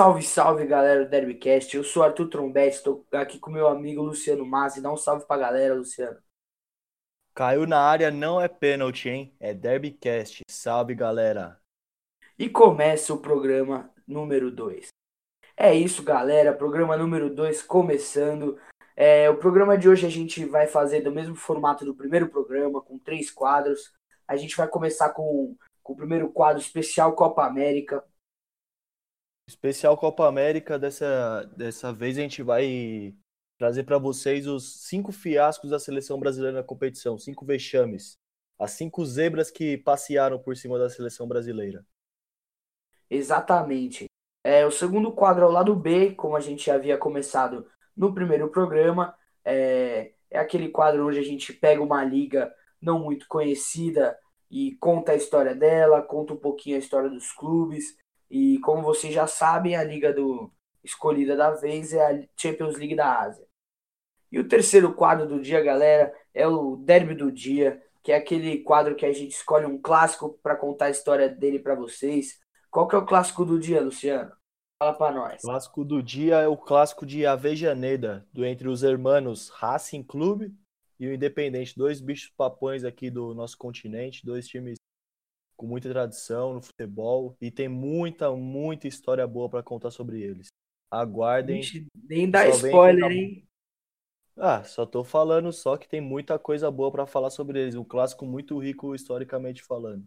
Salve, salve galera do Derbycast. Eu sou Arthur Trombete, estou aqui com meu amigo Luciano Mazzi. Dá um salve pra galera, Luciano. Caiu na área, não é pênalti, hein? É Derbycast. Salve, galera. E começa o programa número 2. É isso, galera. Programa número 2 começando. É, o programa de hoje a gente vai fazer do mesmo formato do primeiro programa, com três quadros. A gente vai começar com, com o primeiro quadro especial Copa América. Especial Copa América, dessa, dessa vez a gente vai trazer para vocês os cinco fiascos da seleção brasileira na competição, cinco vexames, as cinco zebras que passearam por cima da seleção brasileira. Exatamente. É, o segundo quadro é o lado B, como a gente havia começado no primeiro programa. É, é aquele quadro onde a gente pega uma liga não muito conhecida e conta a história dela, conta um pouquinho a história dos clubes. E como vocês já sabem, a liga do escolhida da vez é a Champions League da Ásia. E o terceiro quadro do dia, galera, é o Derby do Dia, que é aquele quadro que a gente escolhe um clássico para contar a história dele para vocês. Qual que é o clássico do dia, Luciano? Fala para nós. O clássico do dia é o clássico de Avejaneda, do entre os hermanos Racing Clube e o Independente, dois bichos papões aqui do nosso continente, dois times com muita tradição no futebol e tem muita, muita história boa para contar sobre eles. Aguardem. Gente, nem dá spoiler, hein? Ah, só tô falando só que tem muita coisa boa para falar sobre eles. Um clássico muito rico historicamente falando.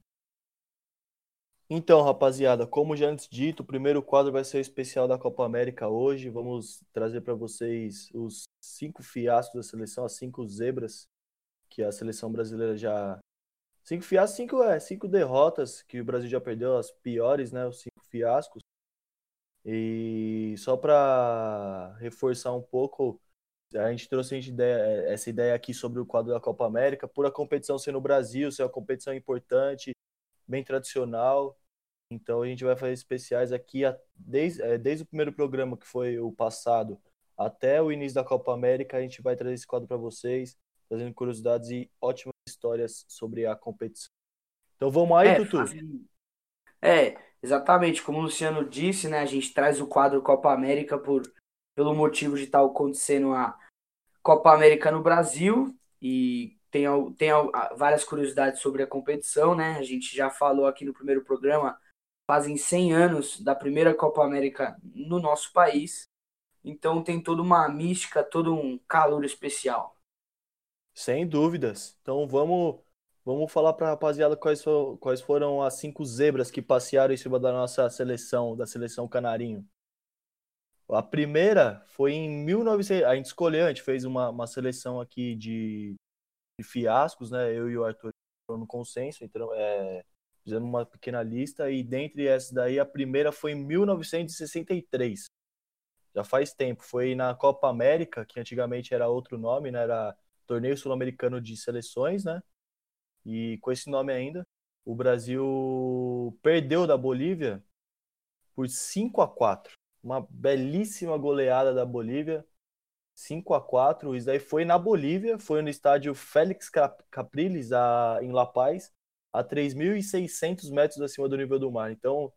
Então, rapaziada, como já antes dito, o primeiro quadro vai ser o especial da Copa América hoje. Vamos trazer para vocês os cinco fiascos da seleção, as cinco zebras que a seleção brasileira já. Cinco fiascos, cinco, é, cinco derrotas que o Brasil já perdeu, as piores, né? Os cinco fiascos. E só para reforçar um pouco, a gente trouxe a gente ideia, essa ideia aqui sobre o quadro da Copa América, por a competição ser no Brasil, ser uma competição importante, bem tradicional. Então a gente vai fazer especiais aqui desde, é, desde o primeiro programa, que foi o passado, até o início da Copa América. A gente vai trazer esse quadro para vocês, trazendo curiosidades e ótimas histórias sobre a competição. Então vamos aí, é, Tutu? É, exatamente. Como o Luciano disse, né? A gente traz o quadro Copa América por, pelo motivo de estar acontecendo a Copa América no Brasil e tem, tem várias curiosidades sobre a competição, né? A gente já falou aqui no primeiro programa, fazem 100 anos da primeira Copa América no nosso país, então tem toda uma mística, todo um calor especial. Sem dúvidas. Então vamos vamos falar para a rapaziada quais, for, quais foram as cinco zebras que passearam em cima da nossa seleção, da seleção canarinho. A primeira foi em 1900. A gente escolheu, a gente fez uma, uma seleção aqui de, de fiascos, né? Eu e o Arthur no consenso, então é, fizemos uma pequena lista e dentre essas daí a primeira foi em 1963. Já faz tempo, foi na Copa América, que antigamente era outro nome, né? Era Torneio Sul-Americano de Seleções, né? E com esse nome ainda, o Brasil perdeu da Bolívia por 5 a 4 uma belíssima goleada da Bolívia, 5 a 4 Isso daí foi na Bolívia, foi no estádio Félix Capriles, a, em La Paz, a 3.600 metros acima do nível do mar. Então,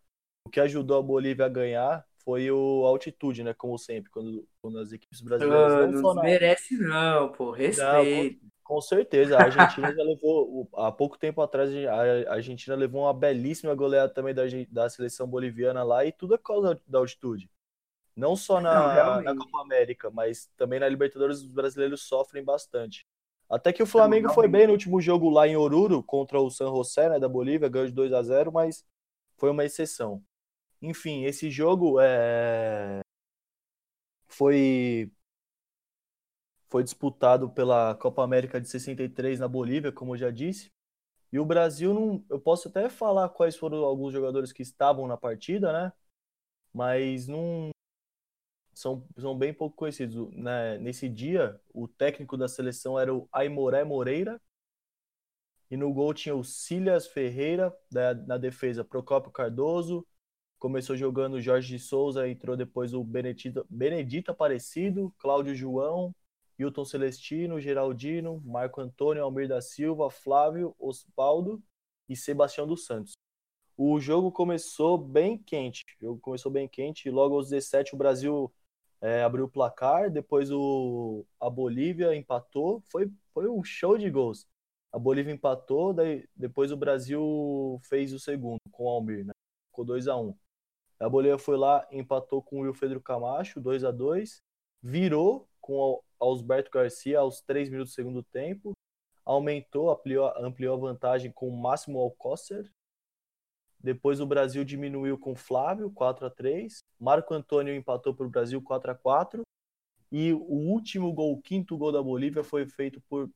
o que ajudou a Bolívia a ganhar foi o altitude, né? Como sempre, quando, quando as equipes brasileiras. Ah, não, não na... merece, não, pô. Respeito. Não, com, com, certeza. A Argentina já levou. Há pouco tempo atrás, a Argentina levou uma belíssima goleada também da, da seleção boliviana lá, e tudo é por causa da altitude. Não só na, não, na Copa América, mas também na Libertadores os brasileiros sofrem bastante. Até que o Flamengo foi bem no último jogo lá em Oruro contra o San José, né, da Bolívia, ganhou de 2 a 0, mas foi uma exceção. Enfim, esse jogo é... foi foi disputado pela Copa América de 63 na Bolívia, como eu já disse. E o Brasil não, eu posso até falar quais foram alguns jogadores que estavam na partida, né? Mas não são, são bem pouco conhecidos. Né? Nesse dia, o técnico da seleção era o Aimoré Moreira. E no gol tinha o Silas Ferreira, da, na defesa Procópio Cardoso. Começou jogando Jorge de Souza, entrou depois o Benedito, Benedito Aparecido, Cláudio João, Hilton Celestino, Geraldino, Marco Antônio, Almir da Silva, Flávio, Osvaldo e Sebastião dos Santos. o jogo começou bem quente. O jogo começou bem quente logo aos 17 o Brasil é, abriu o placar, depois o, a Bolívia empatou. Foi, foi um show de gols. A Bolívia empatou, daí, depois o Brasil fez o segundo com o Almir, né? Ficou 2 a 1 A Bolívia foi lá, empatou com o Wilfredo Camacho, 2 a 2 virou com o Osberto Garcia aos 3 minutos do segundo tempo, aumentou, ampliou, ampliou a vantagem com o Máximo Alcócer, depois o Brasil diminuiu com Flávio, 4 a 3 Marco Antônio empatou para o Brasil 4 a 4 E o último gol, o quinto gol da Bolívia, foi feito por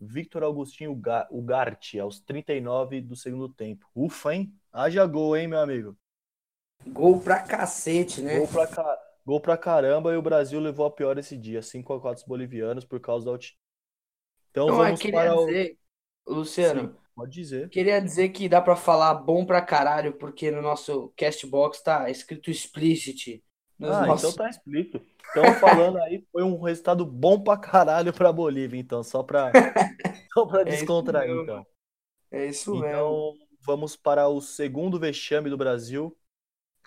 Victor Augustinho Ugarte, aos 39 do segundo tempo. Ufa, hein? Haja gol, hein, meu amigo? Gol pra cacete, né? Gol pra, ca... gol pra caramba e o Brasil levou a pior esse dia, 5 a 4 bolivianos por causa da altitude. Então Não, vamos para dizer, o... Luciano, Sim. Pode dizer. Queria dizer que dá para falar bom pra caralho, porque no nosso Castbox tá escrito explicit. Ah, nossos... então tá explícito. Estão falando aí, foi um resultado bom pra caralho pra Bolívia, então, só pra, só pra é descontrair, então. É isso então, mesmo. vamos para o segundo vexame do Brasil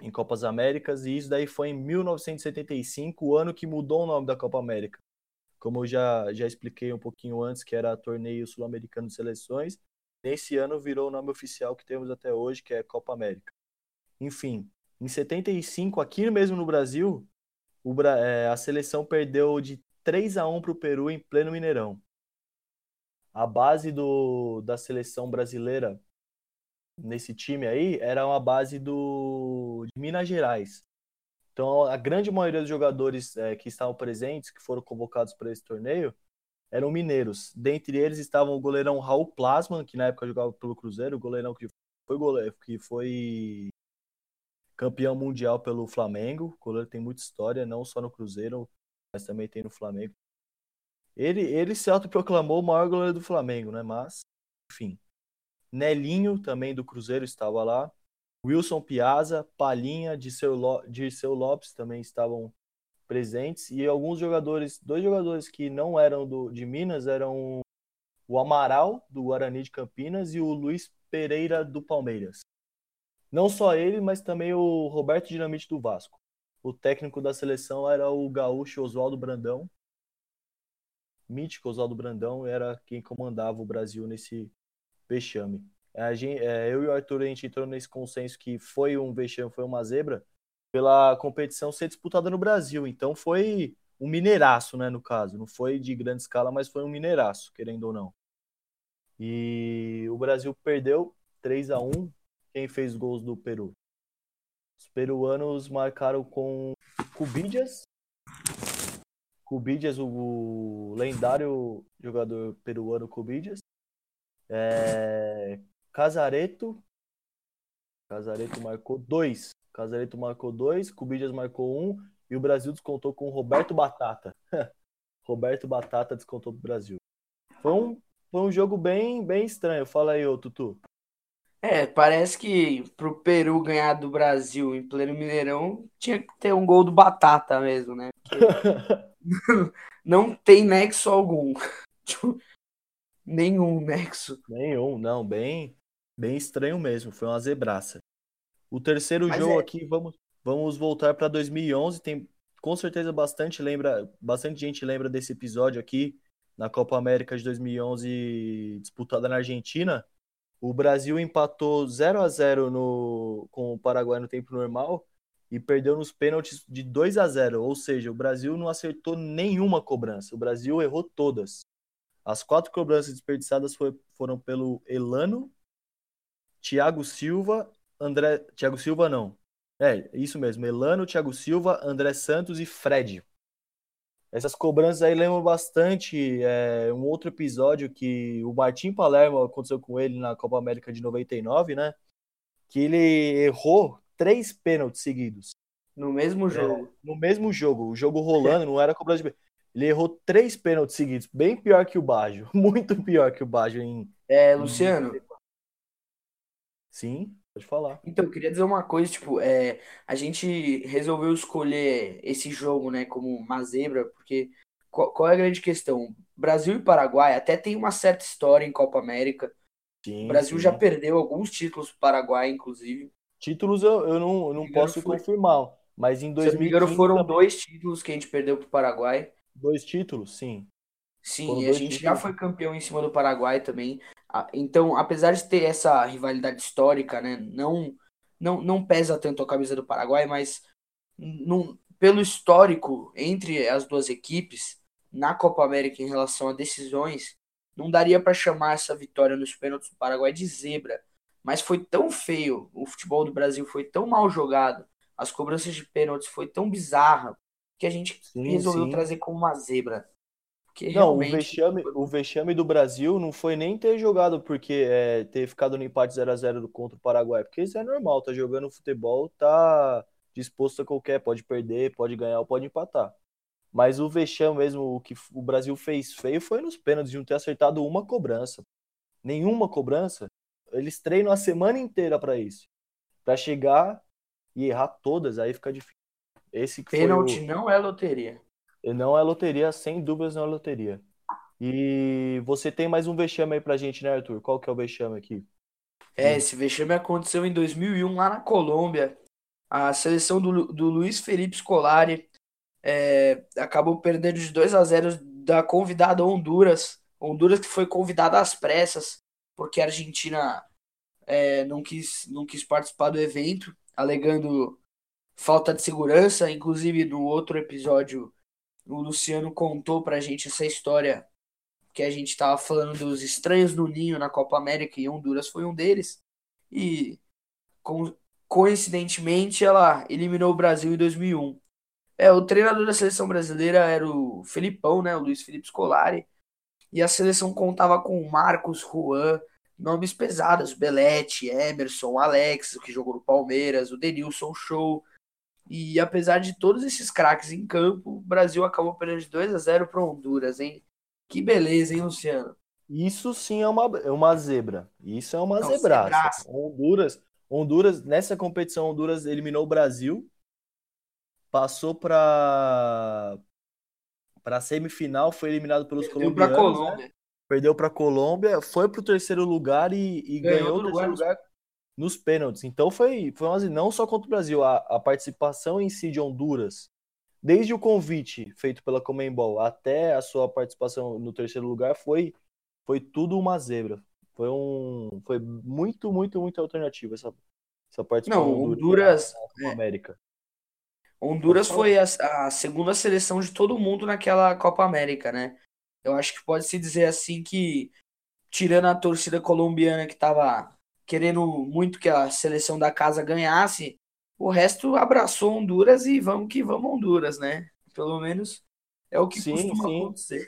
em Copas Américas, e isso daí foi em 1975, o ano que mudou o nome da Copa América. Como eu já, já expliquei um pouquinho antes, que era torneio sul-americano de seleções, Nesse ano virou o nome oficial que temos até hoje, que é Copa América. Enfim, em 75, aqui mesmo no Brasil, o, é, a seleção perdeu de 3 a 1 para o Peru em pleno Mineirão. A base do, da seleção brasileira nesse time aí era uma base do, de Minas Gerais. Então, a grande maioria dos jogadores é, que estavam presentes, que foram convocados para esse torneio, eram mineiros. Dentre eles estavam o goleirão Raul Plasman, que na época jogava pelo Cruzeiro, o goleirão que foi goleiro, que foi campeão mundial pelo Flamengo. O goleiro tem muita história, não só no Cruzeiro, mas também tem no Flamengo. Ele, ele se autoproclamou o maior goleiro do Flamengo, né? Mas, enfim. Nelinho, também do Cruzeiro, estava lá. Wilson Piazza, Palinha, Dirceu, Lopes também estavam presentes e alguns jogadores, dois jogadores que não eram do, de Minas eram o Amaral do Guarani de Campinas e o Luiz Pereira do Palmeiras. Não só ele, mas também o Roberto Dinamite do Vasco. O técnico da seleção era o gaúcho Oswaldo Brandão. Mítico Oswaldo Brandão era quem comandava o Brasil nesse vexame. A gente, é, eu e o Arthur a gente entrou nesse consenso que foi um vexame, foi uma zebra, pela competição ser disputada no Brasil. Então foi um mineiraço, né, no caso. Não foi de grande escala, mas foi um mineiraço, querendo ou não. E o Brasil perdeu 3 a 1 Quem fez gols do Peru? Os peruanos marcaram com Cubidias. Cubidias, o lendário jogador peruano Cubidias. É... Casareto. Casareto marcou dois. Casareto marcou dois, Cubidias marcou um e o Brasil descontou com Roberto Batata. Roberto Batata descontou pro Brasil. Foi um, foi um jogo bem, bem estranho. Fala aí, ô Tutu. É, parece que pro Peru ganhar do Brasil em pleno Mineirão tinha que ter um gol do Batata mesmo, né? não tem nexo algum. Nenhum nexo. Nenhum, não, bem, bem estranho mesmo. Foi uma zebraça. O terceiro Mas jogo é... aqui, vamos, vamos voltar para 2011. Tem com certeza bastante lembra, bastante gente lembra desse episódio aqui na Copa América de 2011 disputada na Argentina. O Brasil empatou 0 a 0 no, com o Paraguai no tempo normal e perdeu nos pênaltis de 2 a 0, ou seja, o Brasil não acertou nenhuma cobrança. O Brasil errou todas. As quatro cobranças desperdiçadas foi, foram pelo Elano, Thiago Silva André. Thiago Silva não. É, isso mesmo. Elano, Thiago Silva, André Santos e Fred. Essas cobranças aí lembram bastante é, um outro episódio que o Martim Palermo aconteceu com ele na Copa América de 99, né? Que ele errou três pênaltis seguidos. No mesmo jogo. É, no mesmo jogo. O jogo rolando, não era cobrança de Ele errou três pênaltis seguidos. Bem pior que o Baggio. Muito pior que o Baggio em. É, Luciano. Sim. Pode falar. Então, eu queria dizer uma coisa, tipo, é, a gente resolveu escolher esse jogo, né, como uma zebra, porque qual, qual é a grande questão? Brasil e Paraguai até tem uma certa história em Copa América, Sim, o Brasil sim. já perdeu alguns títulos para o Paraguai, inclusive. Títulos eu, eu não, eu não posso foi... confirmar, mas em 2015... Se não me engano, foram também... dois títulos que a gente perdeu para o Paraguai. Dois títulos, sim. Sim, foram e a gente títulos. já foi campeão em cima do Paraguai também. Então, apesar de ter essa rivalidade histórica, né, não, não, não pesa tanto a camisa do Paraguai, mas não, pelo histórico entre as duas equipes na Copa América em relação a decisões, não daria para chamar essa vitória nos pênaltis do Paraguai de zebra. Mas foi tão feio, o futebol do Brasil foi tão mal jogado, as cobranças de pênaltis foi tão bizarra que a gente sim, resolveu sim. trazer como uma zebra. Porque não, o vexame, o vexame do Brasil não foi nem ter jogado porque é, ter ficado no empate 0 a 0 contra o Paraguai, porque isso é normal, tá jogando futebol, tá disposto a qualquer, pode perder, pode ganhar ou pode empatar. Mas o vexame mesmo, o que o Brasil fez feio foi nos pênaltis de não ter acertado uma cobrança. Nenhuma cobrança. Eles treinam a semana inteira para isso. Para chegar e errar todas, aí fica difícil. Esse Pênalti o... não é loteria. Não é loteria, sem dúvidas não é loteria. E você tem mais um vexame aí pra gente, né, Arthur? Qual que é o vexame aqui? É, esse vexame aconteceu em 2001 lá na Colômbia a seleção do, do Luiz Felipe Scolari é, acabou perdendo de 2 a 0 da convidada Honduras. Honduras que foi convidada às pressas, porque a Argentina é, não, quis, não quis participar do evento, alegando falta de segurança. Inclusive, no outro episódio, o Luciano contou pra gente essa história que a gente estava falando dos estranhos no ninho na Copa América e Honduras foi um deles. E coincidentemente, ela eliminou o Brasil em 2001. É, o treinador da seleção brasileira era o Felipão, né, o Luiz Felipe Scolari, e a seleção contava com Marcos, Juan, nomes pesados, Belete, Emerson, Alex, que jogou no Palmeiras, o Denilson Show. E apesar de todos esses craques em campo, o Brasil acabou perdendo de 2 a 0 para Honduras, hein? Que beleza, hein, Luciano? Isso sim é uma, é uma zebra. Isso é uma Não, zebraça. zebraça. Honduras, Honduras, nessa competição, Honduras eliminou o Brasil, passou para para semifinal, foi eliminado pelos Perdeu colombianos. Pra né? Colômbia. Né? Perdeu para a Colômbia, foi para o terceiro lugar e, e ganhou, ganhou o terceiro lugar, lugar nos pênaltis. Então foi, foi uma, não só contra o Brasil, a, a participação em si de Honduras, desde o convite feito pela Comembol até a sua participação no terceiro lugar, foi, foi tudo uma zebra. Foi um. Foi muito, muito, muito alternativo essa, essa participação. Não, Honduras. Na, na América. Honduras foi a, a, segunda seleção de todo mundo naquela Copa América, né? Eu acho que pode se dizer assim que, tirando a torcida colombiana que estava querendo muito que a seleção da casa ganhasse, o resto abraçou Honduras e vamos que vamos Honduras, né? Pelo menos é o que sim, costuma sim. acontecer.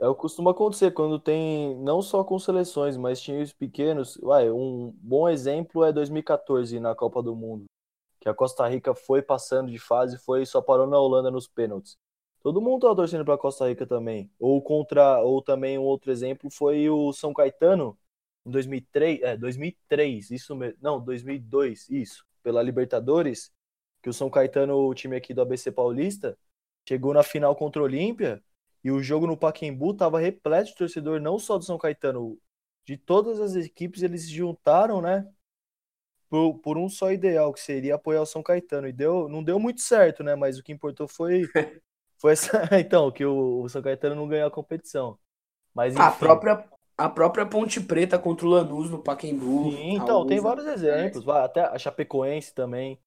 É o que costuma acontecer quando tem, não só com seleções, mas times pequenos. Uai, um bom exemplo é 2014 na Copa do Mundo, que a Costa Rica foi passando de fase, foi só parou na Holanda nos pênaltis. Todo mundo tava torcendo para Costa Rica também. Ou contra, ou também um outro exemplo foi o São Caetano em 2003, é, 2003, isso mesmo. Não, 2002, isso, pela Libertadores, que o São Caetano, o time aqui do ABC Paulista, chegou na final contra o Olímpia e o jogo no Paquembu estava repleto de torcedor, não só do São Caetano, de todas as equipes eles se juntaram, né? Por, por um só ideal, que seria apoiar o São Caetano. E deu, não deu muito certo, né? Mas o que importou foi, foi essa, então, que o, o São Caetano não ganhou a competição. Mas, enfim. A própria, a própria Ponte Preta contra o Lanús no Paquembu. Sim, então, tem vários exemplos. Até a Chapecoense também.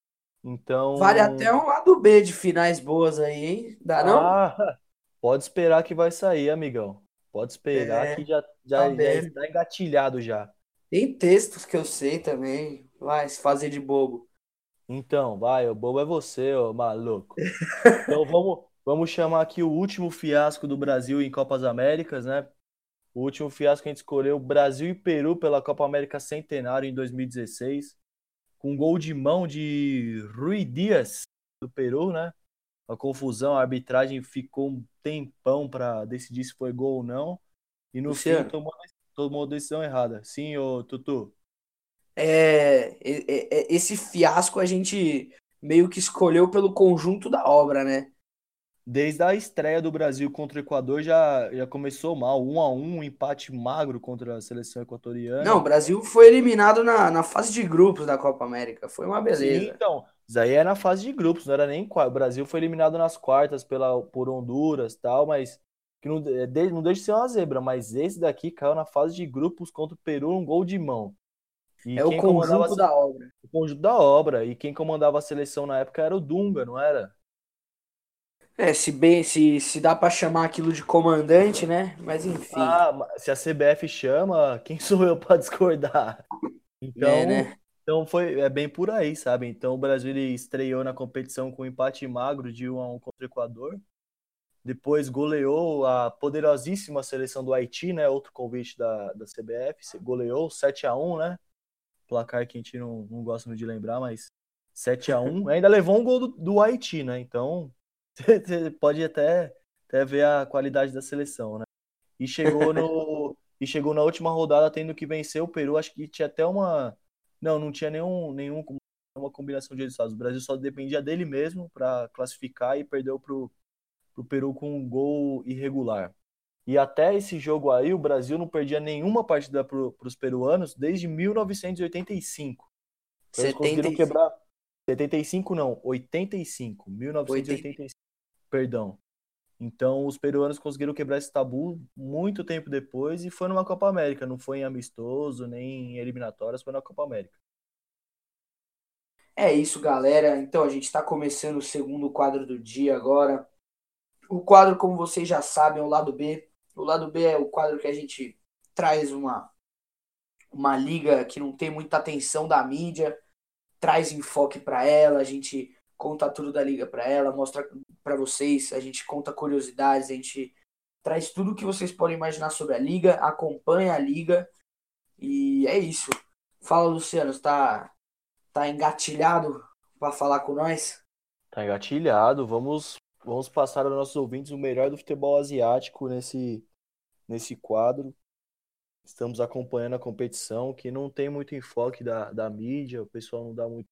Então. Vale até um lado B de finais boas aí, hein? Dá não? Ah, pode esperar que vai sair, amigão. Pode esperar é, que já, já, tá já está engatilhado já. Tem textos que eu sei também. Vai se fazer de bobo. Então, vai, o bobo é você, ô maluco. então vamos, vamos chamar aqui o último fiasco do Brasil em Copas Américas, né? O último fiasco que a gente escolheu Brasil e Peru pela Copa América Centenário em 2016 com gol de mão de Rui Dias, do Peru, né? A confusão, a arbitragem ficou um tempão para decidir se foi gol ou não. E no Luciano. fim tomou, tomou decisão errada. Sim, ô Tutu. É, é, é, esse fiasco a gente meio que escolheu pelo conjunto da obra, né? Desde a estreia do Brasil contra o Equador já, já começou mal. Um a um, um empate magro contra a seleção equatoriana. Não, o Brasil foi eliminado na, na fase de grupos da Copa América. Foi uma beleza. Sim, então. Isso aí é na fase de grupos, não era nem O Brasil foi eliminado nas quartas pela, por Honduras tal, mas que não, é, não deixa de ser uma zebra. Mas esse daqui caiu na fase de grupos contra o Peru, um gol de mão. E é o conjunto da obra. O conjunto da obra. E quem comandava a seleção na época era o Dunga, não era? É, se bem, se, se dá para chamar aquilo de comandante, né? Mas enfim. Ah, se a CBF chama, quem sou eu para discordar? Então, é, né? então foi é bem por aí, sabe? Então o Brasil ele estreou na competição com um empate magro de 1 a 1 contra o Equador. Depois goleou a poderosíssima seleção do Haiti, né? Outro convite da, da CBF, goleou 7 a 1, né? Placar que a gente não, não gosta muito de lembrar, mas 7 a 1 Ainda levou um gol do, do Haiti, né? Então, você pode até, até ver a qualidade da seleção, né? E chegou no e chegou na última rodada tendo que vencer o Peru, acho que tinha até uma não, não tinha nenhum nenhum uma combinação de resultados. O Brasil só dependia dele mesmo para classificar e perdeu pro pro Peru com um gol irregular. E até esse jogo aí, o Brasil não perdia nenhuma partida para os peruanos desde 1985. Então, eles conseguiram quebrar. 75 não, 85. 1985 perdão. Então, os peruanos conseguiram quebrar esse tabu muito tempo depois e foi numa Copa América, não foi em amistoso, nem em eliminatórias, foi na Copa América. É isso, galera. Então, a gente está começando o segundo quadro do dia agora. O quadro, como vocês já sabem, é o lado B. O lado B é o quadro que a gente traz uma, uma liga que não tem muita atenção da mídia, traz enfoque para ela, a gente conta tudo da liga para ela, mostra para vocês, a gente conta curiosidades, a gente traz tudo que vocês podem imaginar sobre a liga, acompanha a liga e é isso. Fala, Luciano, está tá engatilhado para falar com nós? Tá engatilhado. Vamos vamos passar aos nossos ouvintes o melhor do futebol asiático nesse nesse quadro. Estamos acompanhando a competição que não tem muito enfoque da, da mídia, o pessoal não dá muito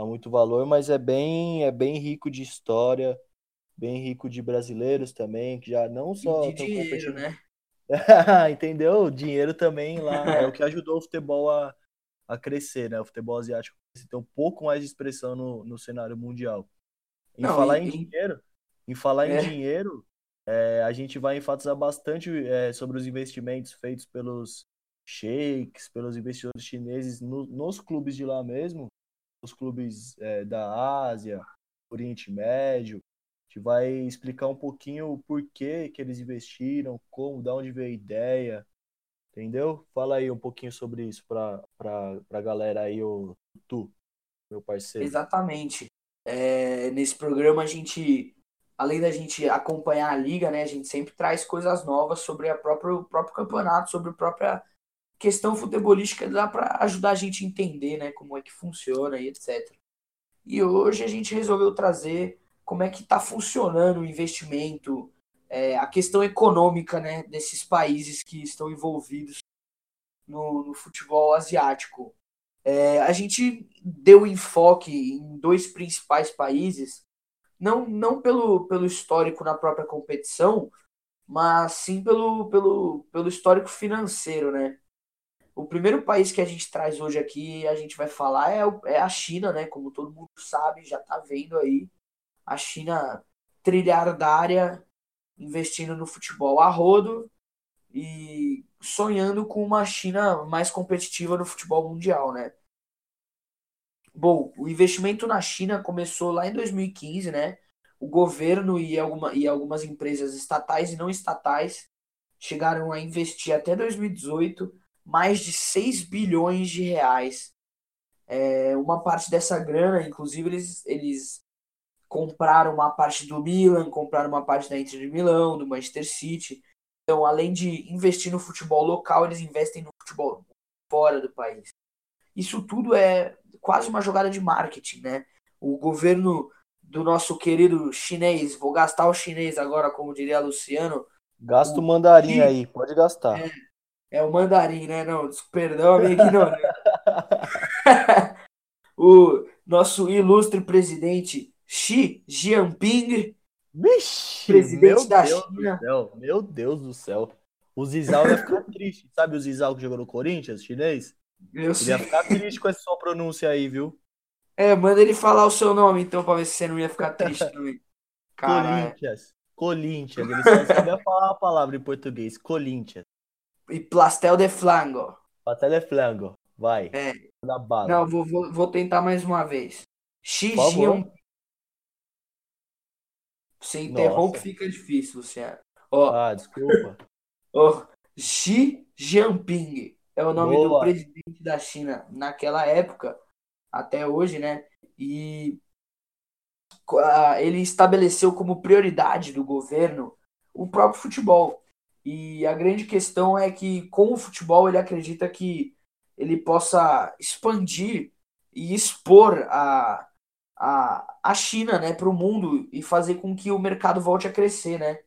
dá muito valor, mas é bem, é bem rico de história, bem rico de brasileiros também, que já não só e de dinheiro, competindo... né? Entendeu? O dinheiro também lá é o que ajudou o futebol a, a crescer, né? O futebol asiático ter um pouco mais de expressão no, no cenário mundial. Em não, falar e, em dinheiro, em falar é. em dinheiro, é, a gente vai enfatizar bastante é, sobre os investimentos feitos pelos sheiks, pelos investidores chineses no, nos clubes de lá mesmo, os clubes é, da Ásia, Oriente Médio. A gente vai explicar um pouquinho o porquê que eles investiram, como, da onde veio a ideia, entendeu? Fala aí um pouquinho sobre isso para a galera aí, o Tu, meu parceiro. Exatamente. É, nesse programa a gente, além da gente acompanhar a liga, né, a gente sempre traz coisas novas sobre a própria, o próprio campeonato, sobre a própria questão futebolística dá para ajudar a gente a entender, né, como é que funciona e etc. E hoje a gente resolveu trazer como é que está funcionando o investimento, é, a questão econômica, né, desses países que estão envolvidos no, no futebol asiático. É, a gente deu enfoque em dois principais países, não, não pelo, pelo histórico na própria competição, mas sim pelo, pelo, pelo histórico financeiro, né? O primeiro país que a gente traz hoje aqui, a gente vai falar, é, é a China, né? Como todo mundo sabe, já tá vendo aí. A China trilhardária, investindo no futebol a rodo e sonhando com uma China mais competitiva no futebol mundial, né? Bom, o investimento na China começou lá em 2015, né? O governo e, alguma, e algumas empresas estatais e não estatais chegaram a investir até 2018 mais de 6 bilhões de reais. É, uma parte dessa grana, inclusive, eles, eles compraram uma parte do Milan, compraram uma parte da Inter de Milão, do Manchester City. Então, além de investir no futebol local, eles investem no futebol fora do país. Isso tudo é quase uma jogada de marketing, né? O governo do nosso querido chinês, vou gastar o chinês agora, como diria Luciano. Gasta o mandarim aí, pode gastar. É, é o mandarim, né? Não, perdão, amigo, não. Né? o nosso ilustre presidente Xi Jinping Vixe, presidente meu da Deus China. do céu, meu Deus do céu. O Zizal ia ficar triste. Sabe o Zizal que jogou no Corinthians, chinês? Eu Ele ia ficar triste com essa sua pronúncia aí, viu? É, manda ele falar o seu nome então pra ver se você não ia ficar triste também. Caralho. Corinthians. Corinthians. Ele só sabia falar a palavra em português. Corinthians. E Plastel de Flango. Pastel de flango. Vai. É. Da bala. Não, vou, vou, vou tentar mais uma vez. Xi Por favor. Jinping. Você interrompe, Nossa. fica difícil, Luciano. Ó, Ah, desculpa. ó, Xi Jinping é o nome do Boa. presidente da China naquela época, até hoje, né? E ah, ele estabeleceu como prioridade do governo o próprio futebol. E a grande questão é que com o futebol ele acredita que ele possa expandir e expor a, a, a China né, para o mundo e fazer com que o mercado volte a crescer. Né?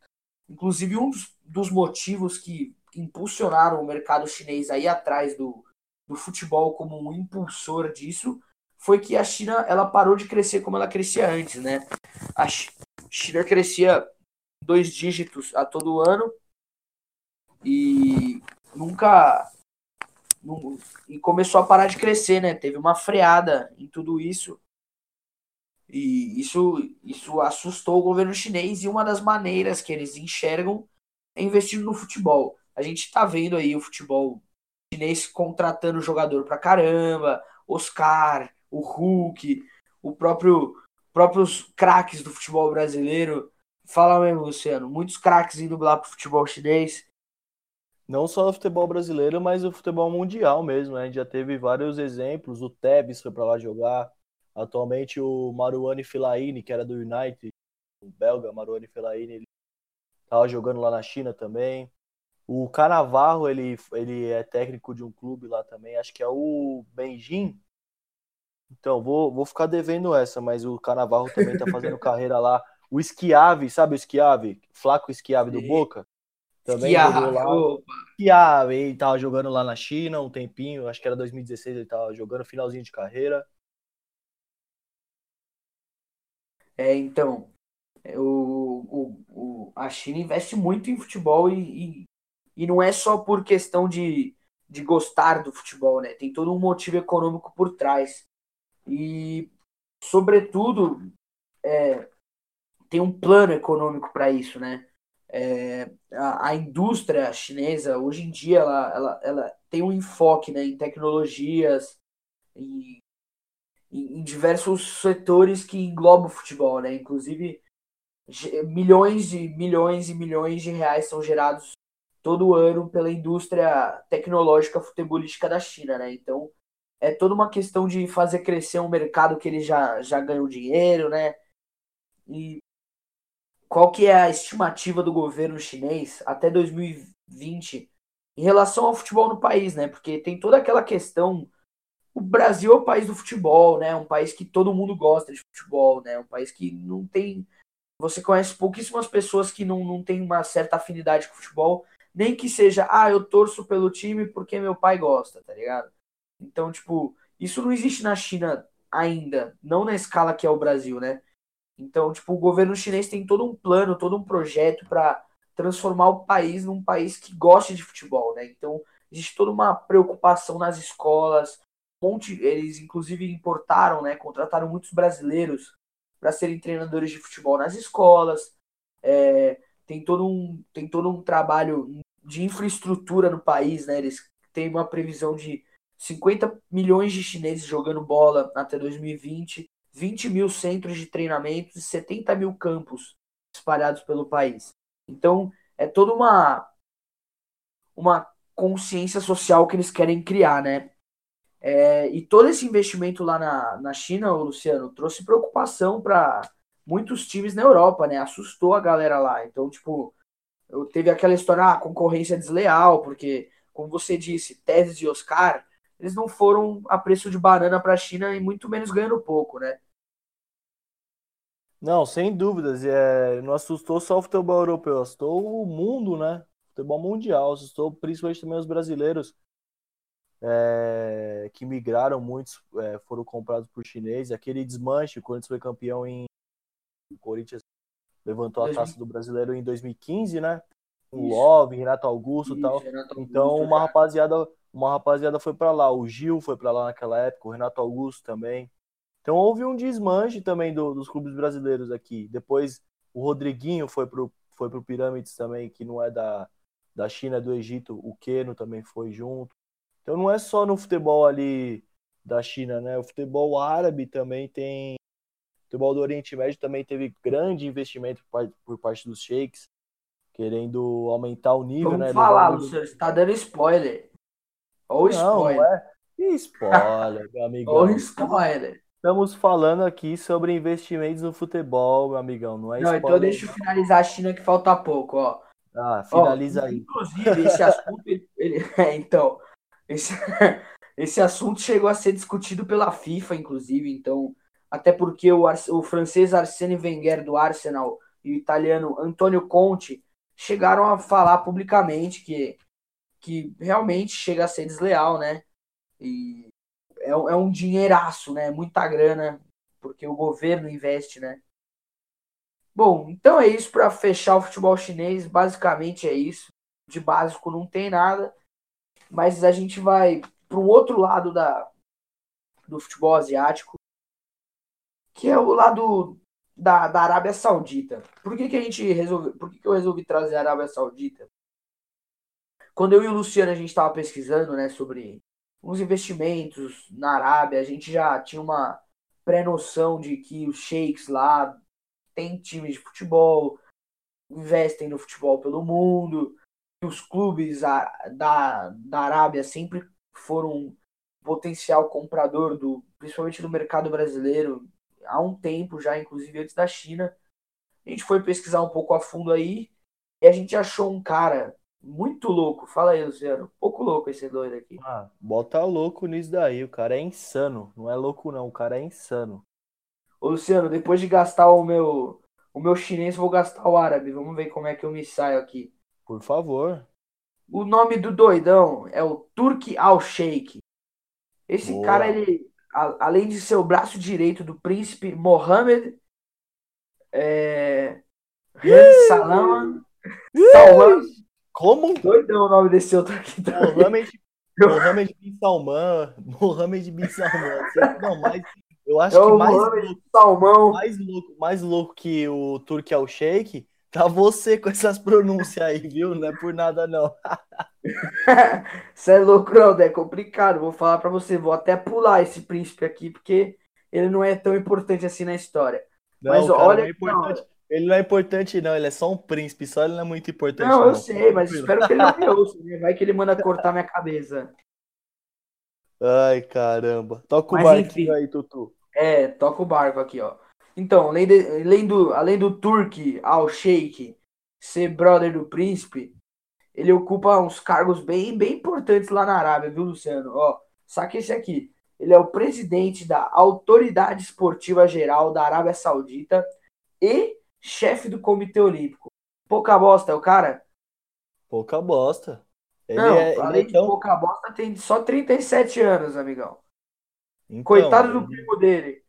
Inclusive, um dos, dos motivos que impulsionaram o mercado chinês aí atrás do, do futebol como um impulsor disso foi que a China ela parou de crescer como ela crescia antes. Né? A Chi- China crescia dois dígitos a todo ano e nunca nu- e começou a parar de crescer, né? Teve uma freada em tudo isso. E isso, isso assustou o governo chinês e uma das maneiras que eles enxergam é investindo no futebol. A gente tá vendo aí o futebol chinês contratando jogador pra caramba, Oscar, o Hulk, o próprio próprios craques do futebol brasileiro. Fala mesmo, Luciano, muitos craques indo lá pro futebol chinês. Não só o futebol brasileiro, mas o futebol mundial mesmo. né? A gente já teve vários exemplos. O Tevez foi para lá jogar. Atualmente o Marouane Fellaini, que era do United, o belga Marouane Fellaini, ele tava jogando lá na China também. O Canavarro, ele, ele é técnico de um clube lá também, acho que é o Benjin. Então, vou, vou ficar devendo essa, mas o Canavarro também tá fazendo carreira lá. O Schiavi, sabe o Schiavi? Flaco do Sim. Boca? Também Que jogou a- lá. opa, ele tava jogando lá na China um tempinho, acho que era 2016, ele tava jogando finalzinho de carreira. É, então, é, o, o, o, a China investe muito em futebol e, e, e não é só por questão de, de gostar do futebol, né? Tem todo um motivo econômico por trás. E, sobretudo, é, tem um plano econômico para isso, né? É, a, a indústria chinesa, hoje em dia, ela, ela, ela tem um enfoque né, em tecnologias, em em, em diversos setores que englobam o futebol, né? Inclusive, milhões e milhões e milhões de reais são gerados todo ano pela indústria tecnológica futebolística da China, né? Então, é toda uma questão de fazer crescer um mercado que eles já, já ganham dinheiro, né? E qual que é a estimativa do governo chinês até 2020 em relação ao futebol no país, né? Porque tem toda aquela questão o Brasil é o país do futebol, né? Um país que todo mundo gosta de futebol, né? Um país que não tem. Você conhece pouquíssimas pessoas que não, não tem uma certa afinidade com futebol, nem que seja, ah, eu torço pelo time porque meu pai gosta, tá ligado? Então, tipo, isso não existe na China ainda, não na escala que é o Brasil, né? Então, tipo, o governo chinês tem todo um plano, todo um projeto para transformar o país num país que goste de futebol, né? Então, existe toda uma preocupação nas escolas, monte, eles inclusive importaram, né, contrataram muitos brasileiros para serem treinadores de futebol nas escolas. É, tem todo um tem todo um trabalho de infraestrutura no país, né? Eles têm uma previsão de 50 milhões de chineses jogando bola até 2020, 20 mil centros de treinamento e 70 mil campos espalhados pelo país. Então é toda uma uma consciência social que eles querem criar, né? É, e todo esse investimento lá na, na China, Luciano, trouxe preocupação para muitos times na Europa, né? Assustou a galera lá. Então, tipo, teve aquela história, ah, concorrência desleal, porque, como você disse, Tevez e Oscar, eles não foram a preço de banana para a China e muito menos ganhando pouco, né? Não, sem dúvidas. É, não assustou só o futebol europeu, assustou o mundo, né? Futebol mundial, assustou principalmente também os brasileiros é, que migraram, muitos é, foram comprados por chinês. Aquele desmanche, o Corinthians foi campeão em. O Corinthians levantou a taça do brasileiro em 2015, né? O Love, Renato Augusto e tal. Renato então, Augusto, uma já. rapaziada, uma rapaziada foi para lá. O Gil foi para lá naquela época, o Renato Augusto também. Então houve um desmanche também do, dos clubes brasileiros aqui. Depois o Rodriguinho foi pro, foi pro Pirâmides também, que não é da, da China, é do Egito. O Keno também foi junto. Então não é só no futebol ali da China, né? O futebol árabe também tem. O futebol do Oriente Médio também teve grande investimento por parte dos sheiks, querendo aumentar o nível, Vamos né? falar, Luciano, você tá dando spoiler. Ou spoiler. Não é... Que spoiler, meu amigão. Ou spoiler. Estamos falando aqui sobre investimentos no futebol, meu amigão. Não é Não, então deixa eu finalizar a China que falta pouco, ó. Ah, finaliza ó, aí. Inclusive, esse assunto, ele, ele, é, então, esse, esse assunto chegou a ser discutido pela FIFA, inclusive, então, até porque o, o francês Arsène Wenger do Arsenal e o italiano Antonio Conte chegaram a falar publicamente que, que realmente chega a ser desleal, né? E é, é um dinheiraço, né? Muita grana, porque o governo investe, né? Bom, então é isso para fechar o futebol chinês. Basicamente é isso. De básico não tem nada mas a gente vai para um outro lado da, do futebol asiático, que é o lado da, da Arábia Saudita. Por que, que a gente resolveu, por que, que eu resolvi trazer a Arábia Saudita? Quando eu e o Luciano a gente estava pesquisando, né, sobre uns investimentos na Arábia, a gente já tinha uma pré-noção de que os sheiks lá têm times de futebol, investem no futebol pelo mundo, os clubes da, da Arábia sempre foram potencial comprador do principalmente do mercado brasileiro há um tempo já, inclusive antes da China. A gente foi pesquisar um pouco a fundo aí e a gente achou um cara muito louco. Fala aí, Luciano. Pouco louco esse doido aqui. Ah, bota louco nisso daí. O cara é insano. Não é louco, não. O cara é insano. Ô, Luciano, depois de gastar o meu, o meu chinês, vou gastar o árabe. Vamos ver como é que eu me saio aqui. Por favor. O nome do doidão é o Turki Al-Sheikh. Esse Boa. cara, ele, a, além de ser o braço direito do príncipe Mohammed é, Salama, Salman. Como? Doidão o nome desse outro aqui também. Mohammed, Mohammed bin Salman. Mohammed bin Salman. Não, mas eu acho é que mais louco, Salmão. mais louco, mais louco que o Turki Al-Sheikh Tá você com essas pronúncias aí, viu? Não é por nada, não. Você é louco, não, é complicado. Vou falar para você, vou até pular esse príncipe aqui, porque ele não é tão importante assim na história. Não, mas olha. Não é importante. Ele não é importante, não, ele é só um príncipe, só ele não é muito importante. Não, não. eu sei, mas espero que ele não me ouça, né? Vai que ele manda cortar minha cabeça. Ai, caramba. Toca o mas, barquinho enfim, aí, Tutu. É, toca o barco aqui, ó. Então, além, de, além, do, além do Turk al-Sheikh ser brother do príncipe, ele ocupa uns cargos bem, bem importantes lá na Arábia, viu, Luciano? Ó, saque esse aqui. Ele é o presidente da Autoridade Esportiva Geral da Arábia Saudita e chefe do Comitê Olímpico. Pouca bosta, é o cara? Pouca bosta. Ele Não, é, além tão... de pouca bosta, tem só 37 anos, amigão. Então, Coitado do primo dele.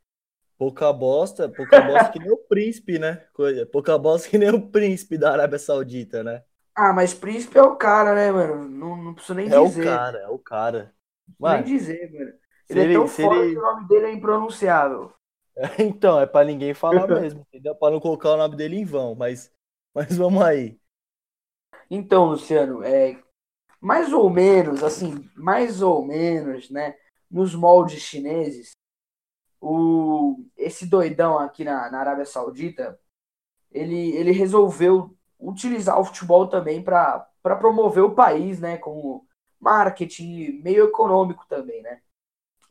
Pouca bosta, pouca bosta que nem o príncipe, né? Pouca bosta que nem o príncipe da Arábia Saudita, né? Ah, mas príncipe é o cara, né, mano? Não, não preciso nem é dizer. É o cara, é o cara. Mano, nem dizer, mano. Ele, ele é tão forte ele... que o nome dele é impronunciável. Então, é pra ninguém falar mesmo, entendeu? Pra não colocar o nome dele em vão, mas, mas vamos aí. Então, Luciano, é mais ou menos, assim, mais ou menos, né? Nos moldes chineses, o, esse doidão aqui na, na Arábia Saudita, ele, ele resolveu utilizar o futebol também para promover o país, né, como marketing, meio econômico também, né.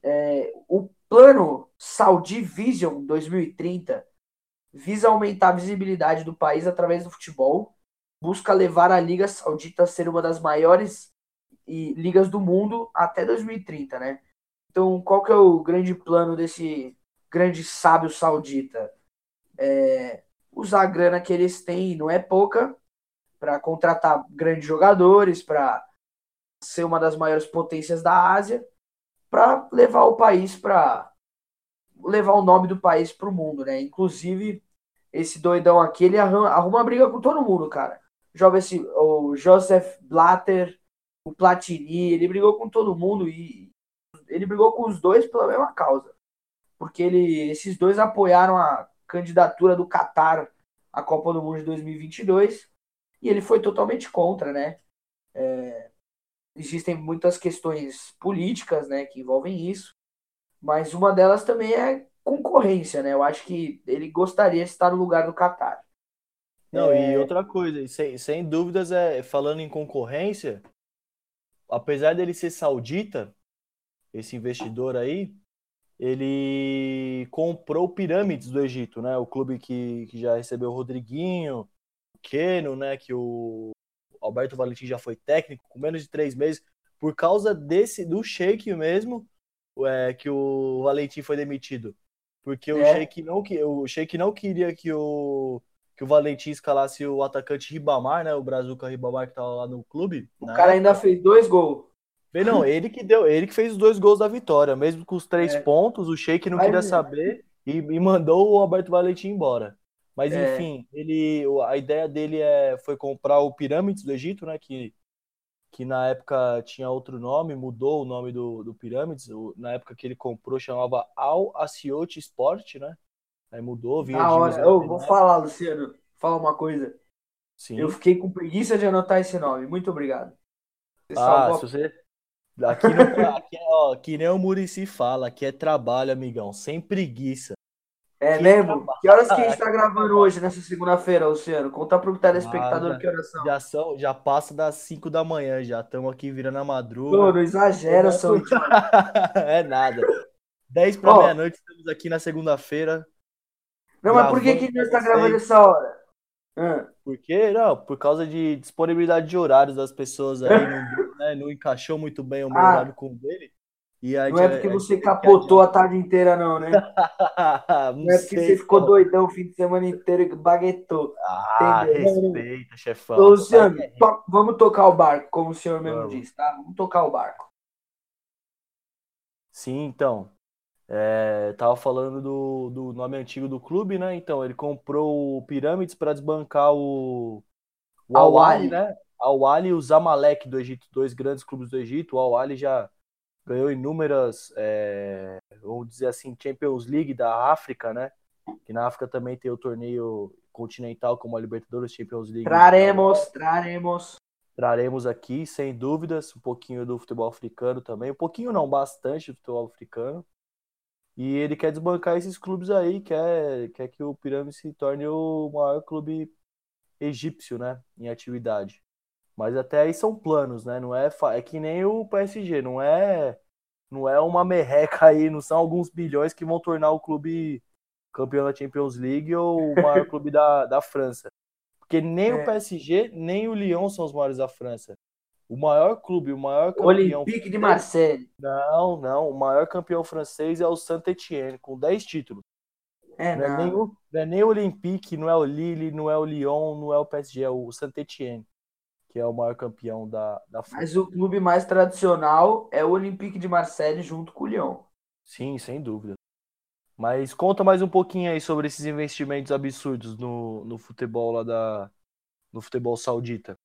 É, o plano Saudi Vision 2030 visa aumentar a visibilidade do país através do futebol, busca levar a Liga Saudita a ser uma das maiores ligas do mundo até 2030, né? Então, qual que é o grande plano desse grande sábio saudita? É usar a grana que eles têm, não é pouca, para contratar grandes jogadores, para ser uma das maiores potências da Ásia, para levar o país para levar o nome do país para o mundo, né? Inclusive esse doidão aqui, ele arruma, arruma briga com todo mundo, cara. Joga esse, o Joseph Blatter, o Platini, ele brigou com todo mundo e ele brigou com os dois pela mesma causa. Porque ele, esses dois apoiaram a candidatura do Qatar à Copa do Mundo de 2022 e ele foi totalmente contra, né? É, existem muitas questões políticas, né, que envolvem isso, mas uma delas também é concorrência, né? Eu acho que ele gostaria de estar no lugar do Qatar. Não, é... e outra coisa, sem, sem dúvidas, é falando em concorrência, apesar dele ser saudita, esse investidor aí, ele comprou Pirâmides do Egito, né? O clube que, que já recebeu o Rodriguinho, o Keno, né? Que o Alberto Valentim já foi técnico com menos de três meses por causa desse do Sheik mesmo, é, que o Valentim foi demitido, porque é. o Sheik não o Sheik não queria que o que o Valentim escalasse o atacante Ribamar, né? O Brazuca Ribamar que tava lá no clube. O cara época. ainda fez dois gols. Não, ele que deu, ele que fez os dois gols da vitória, mesmo com os três é. pontos, o Sheik não Vai queria saber e, e, mandou o Alberto Valentim embora. Mas é. enfim, ele, a ideia dele é, foi comprar o Pirâmides do Egito, né? Que, que na época tinha outro nome, mudou o nome do, do Pirâmides. Na época que ele comprou chamava Al Asiote Sport, né? Aí mudou, vinha. Hora, eu vou falar, Luciano, fala uma coisa. Sim. Eu fiquei com preguiça de anotar esse nome. Muito obrigado. Você ah, se você Aqui, no, aqui, ó, que nem o Murici fala, aqui é trabalho, amigão, sem preguiça. É que mesmo? Trabalho. Que horas que a gente tá gravando hoje, nessa segunda-feira, Luciano? Conta pro telespectador ah, que horas são. Já, são, já passa das 5 da manhã, já estamos aqui virando a madruga. Pô, não exagera, são. é nada. 10 para meia-noite, estamos aqui na segunda-feira. Não, mas por que, que nós tá gravando essa hora? Ah. Por quê? Não, por causa de disponibilidade de horários das pessoas aí, não, né, não encaixou muito bem o meu ah. horário com o dele. Não é porque você capotou a tarde inteira, não, né? não, não é porque sei, você ficou doidão o fim de semana inteiro e baguetou. Ah, entendeu? respeita, chefão. Ô, Luciano, to vamos tocar o barco, como o senhor mesmo vamos. disse, tá? Vamos tocar o barco. Sim, então. É, tava falando do, do nome antigo do clube, né? Então, ele comprou o Pirâmides para desbancar o, o Al-Ali, né? Al-Ali e o Zamalek do Egito, dois grandes clubes do Egito. O Al-Ali já ganhou inúmeras, é, vamos dizer assim, Champions League da África, né? Que na África também tem o torneio continental como a Libertadores Champions League. Traremos, traremos. Traremos aqui, sem dúvidas, um pouquinho do futebol africano também. Um pouquinho não, bastante do futebol africano. E ele quer desbancar esses clubes aí, quer, quer que o Pirâmide se torne o maior clube egípcio, né, em atividade. Mas até aí são planos, né? Não é, é que nem o PSG, não é não é uma merreca aí, não são alguns bilhões que vão tornar o clube campeão da Champions League ou o maior clube da, da França. Porque nem é. o PSG, nem o Lyon são os maiores da França. O maior clube, o maior campeão. Olympique de Marseille. Não, não. O maior campeão francês é o Saint-Etienne, com 10 títulos. É, não, não. É nem o, não é nem o Olympique, não é o Lille, não é o Lyon, não é o PSG, é o Saint-Etienne, que é o maior campeão da, da. Mas o clube mais tradicional é o Olympique de Marseille junto com o Lyon. Sim, sem dúvida. Mas conta mais um pouquinho aí sobre esses investimentos absurdos no, no futebol lá da. no futebol saudita.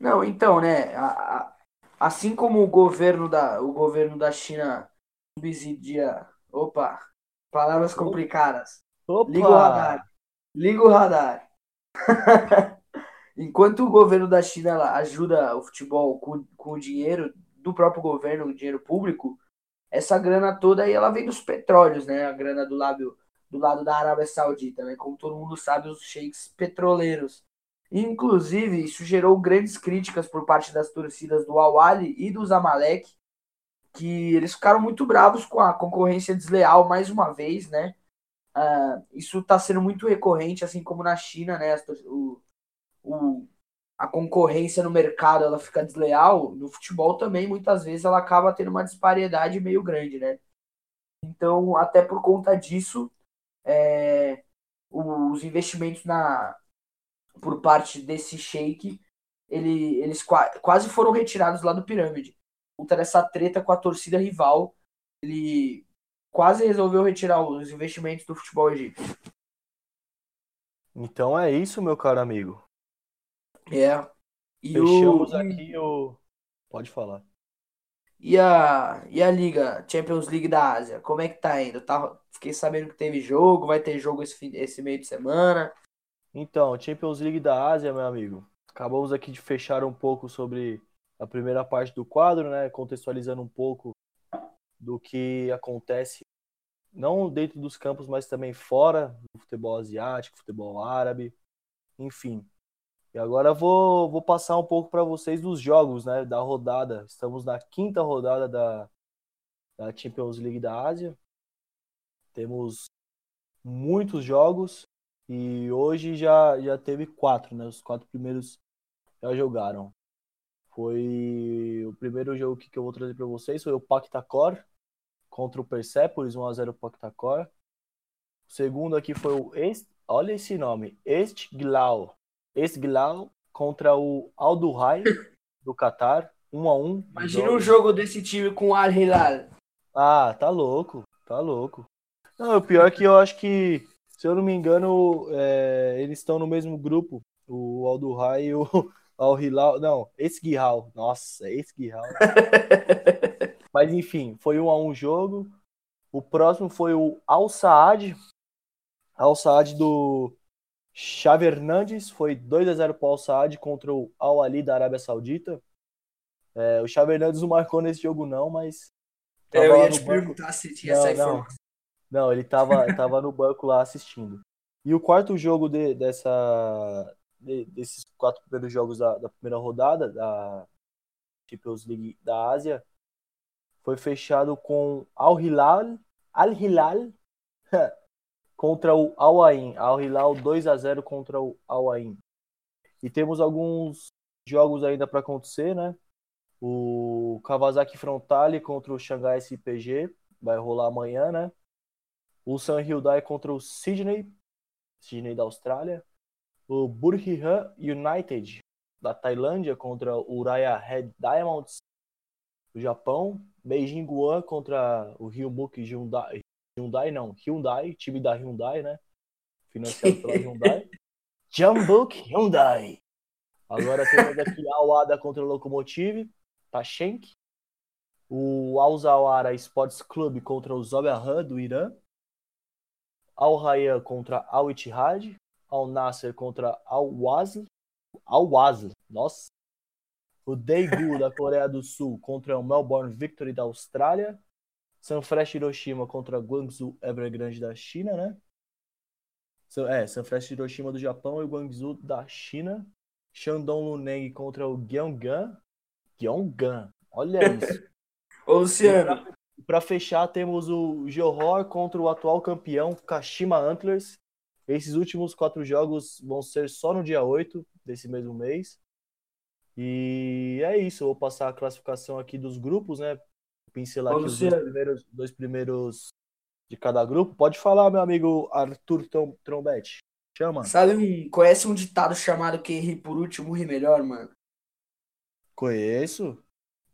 Não, então, né? A, a, assim como o governo da, o governo da China subsidia. Opa, palavras complicadas. Opa. Liga o radar. Liga o radar. Enquanto o governo da China ajuda o futebol com, com o dinheiro do próprio governo, o dinheiro público, essa grana toda aí ela vem dos petróleos, né? A grana do lado, do lado da Arábia Saudita, né? Como todo mundo sabe, os sheiks petroleiros Inclusive, isso gerou grandes críticas por parte das torcidas do Awali e do Zamalek, que eles ficaram muito bravos com a concorrência desleal mais uma vez, né? Uh, isso está sendo muito recorrente, assim como na China, né? O, o, a concorrência no mercado ela fica desleal. No futebol também, muitas vezes, ela acaba tendo uma disparidade meio grande, né? Então, até por conta disso, é, os investimentos na, por parte desse sheik, ele, eles quase foram retirados lá do Pirâmide. Contra essa treta com a torcida rival, ele quase resolveu retirar os investimentos do futebol egípcio. Então é isso, meu caro amigo. É. E Fechamos o, aqui o. Pode falar. E a, e a Liga, Champions League da Ásia, como é que tá indo? Tá, fiquei sabendo que teve jogo, vai ter jogo esse, esse meio de semana. Então, Champions League da Ásia, meu amigo. Acabamos aqui de fechar um pouco sobre a primeira parte do quadro, né? Contextualizando um pouco do que acontece, não dentro dos campos, mas também fora do futebol asiático, futebol árabe, enfim. E agora vou, vou passar um pouco para vocês dos jogos, né, da rodada. Estamos na quinta rodada da, da Champions League da Ásia. Temos muitos jogos e hoje já, já teve quatro, né? Os quatro primeiros já jogaram. Foi o primeiro jogo que eu vou trazer para vocês foi o Pactacor contra o Persepolis, 1 a 0 Pactacor. O segundo aqui foi o Est... olha esse nome, Estglau Esglau contra o Al Duhai do Qatar, 1 a 1 Imagina um jogo desse time com o Al Hilal. Ah, tá louco, tá louco. Não, o pior é que eu acho que, se eu não me engano, é, eles estão no mesmo grupo, o Al Duhai e o Al Hilal. Não, Esguihal. Nossa, Esguihal. Mas enfim, foi um a um jogo. O próximo foi o Al Saad. Al Saad do Xavi Hernandes foi 2 a 0 para o Al Saad contra o Al Ali da Arábia Saudita. É, o Xavi Hernandes não marcou nesse jogo não, mas eu ia te banco. perguntar se tinha não, essa. Não, não ele estava tava no banco lá assistindo. E o quarto jogo de, dessa de, desses quatro primeiros jogos da, da, primeira rodada da Champions League da Ásia foi fechado com Al Hilal, Al Hilal contra o Al Ain. Al Hilal 2 a 0 contra o Al Ain. E temos alguns jogos ainda para acontecer, né? O Kawasaki Frontale contra o Shanghai SPG vai rolar amanhã, né? O San Hyundai contra o Sydney, Sydney da Austrália. O Burhihan United da Tailândia contra o Uraya Red Diamonds do Japão. Beijing Guan contra o Ryumuk Hyundai, Hyundai não, Hyundai, time da Hyundai, né? Financiado pela Hyundai. Jambuk Hyundai. Agora temos aqui a Awada contra o Lokomotiv, Tashkent. O Al Zawara Sports Club contra o Zobahan do Irã. Al Rayyan contra Al Ittihad. Al Nasser contra Al Wasl. Al Wasl, nossa. O Daegu da Coreia do Sul contra o Melbourne Victory da Austrália. Sanfrecce Hiroshima contra Guangzhou Evergrande da China, né? É, Sanfrecce Hiroshima do Japão e Guangzhou da China. Shandong Luneng contra o Gyeonggan. Gyeonggan, olha isso. Ô, Luciano. Para fechar, temos o Johor contra o atual campeão Kashima Antlers. Esses últimos quatro jogos vão ser só no dia 8 desse mesmo mês. E é isso, eu vou passar a classificação aqui dos grupos, né? Pincelar aqui os dois primeiros, dois primeiros de cada grupo. Pode falar, meu amigo Arthur Trombete. Chama. Sabe, um, conhece um ditado chamado quem ri por último ri melhor, mano? Conheço.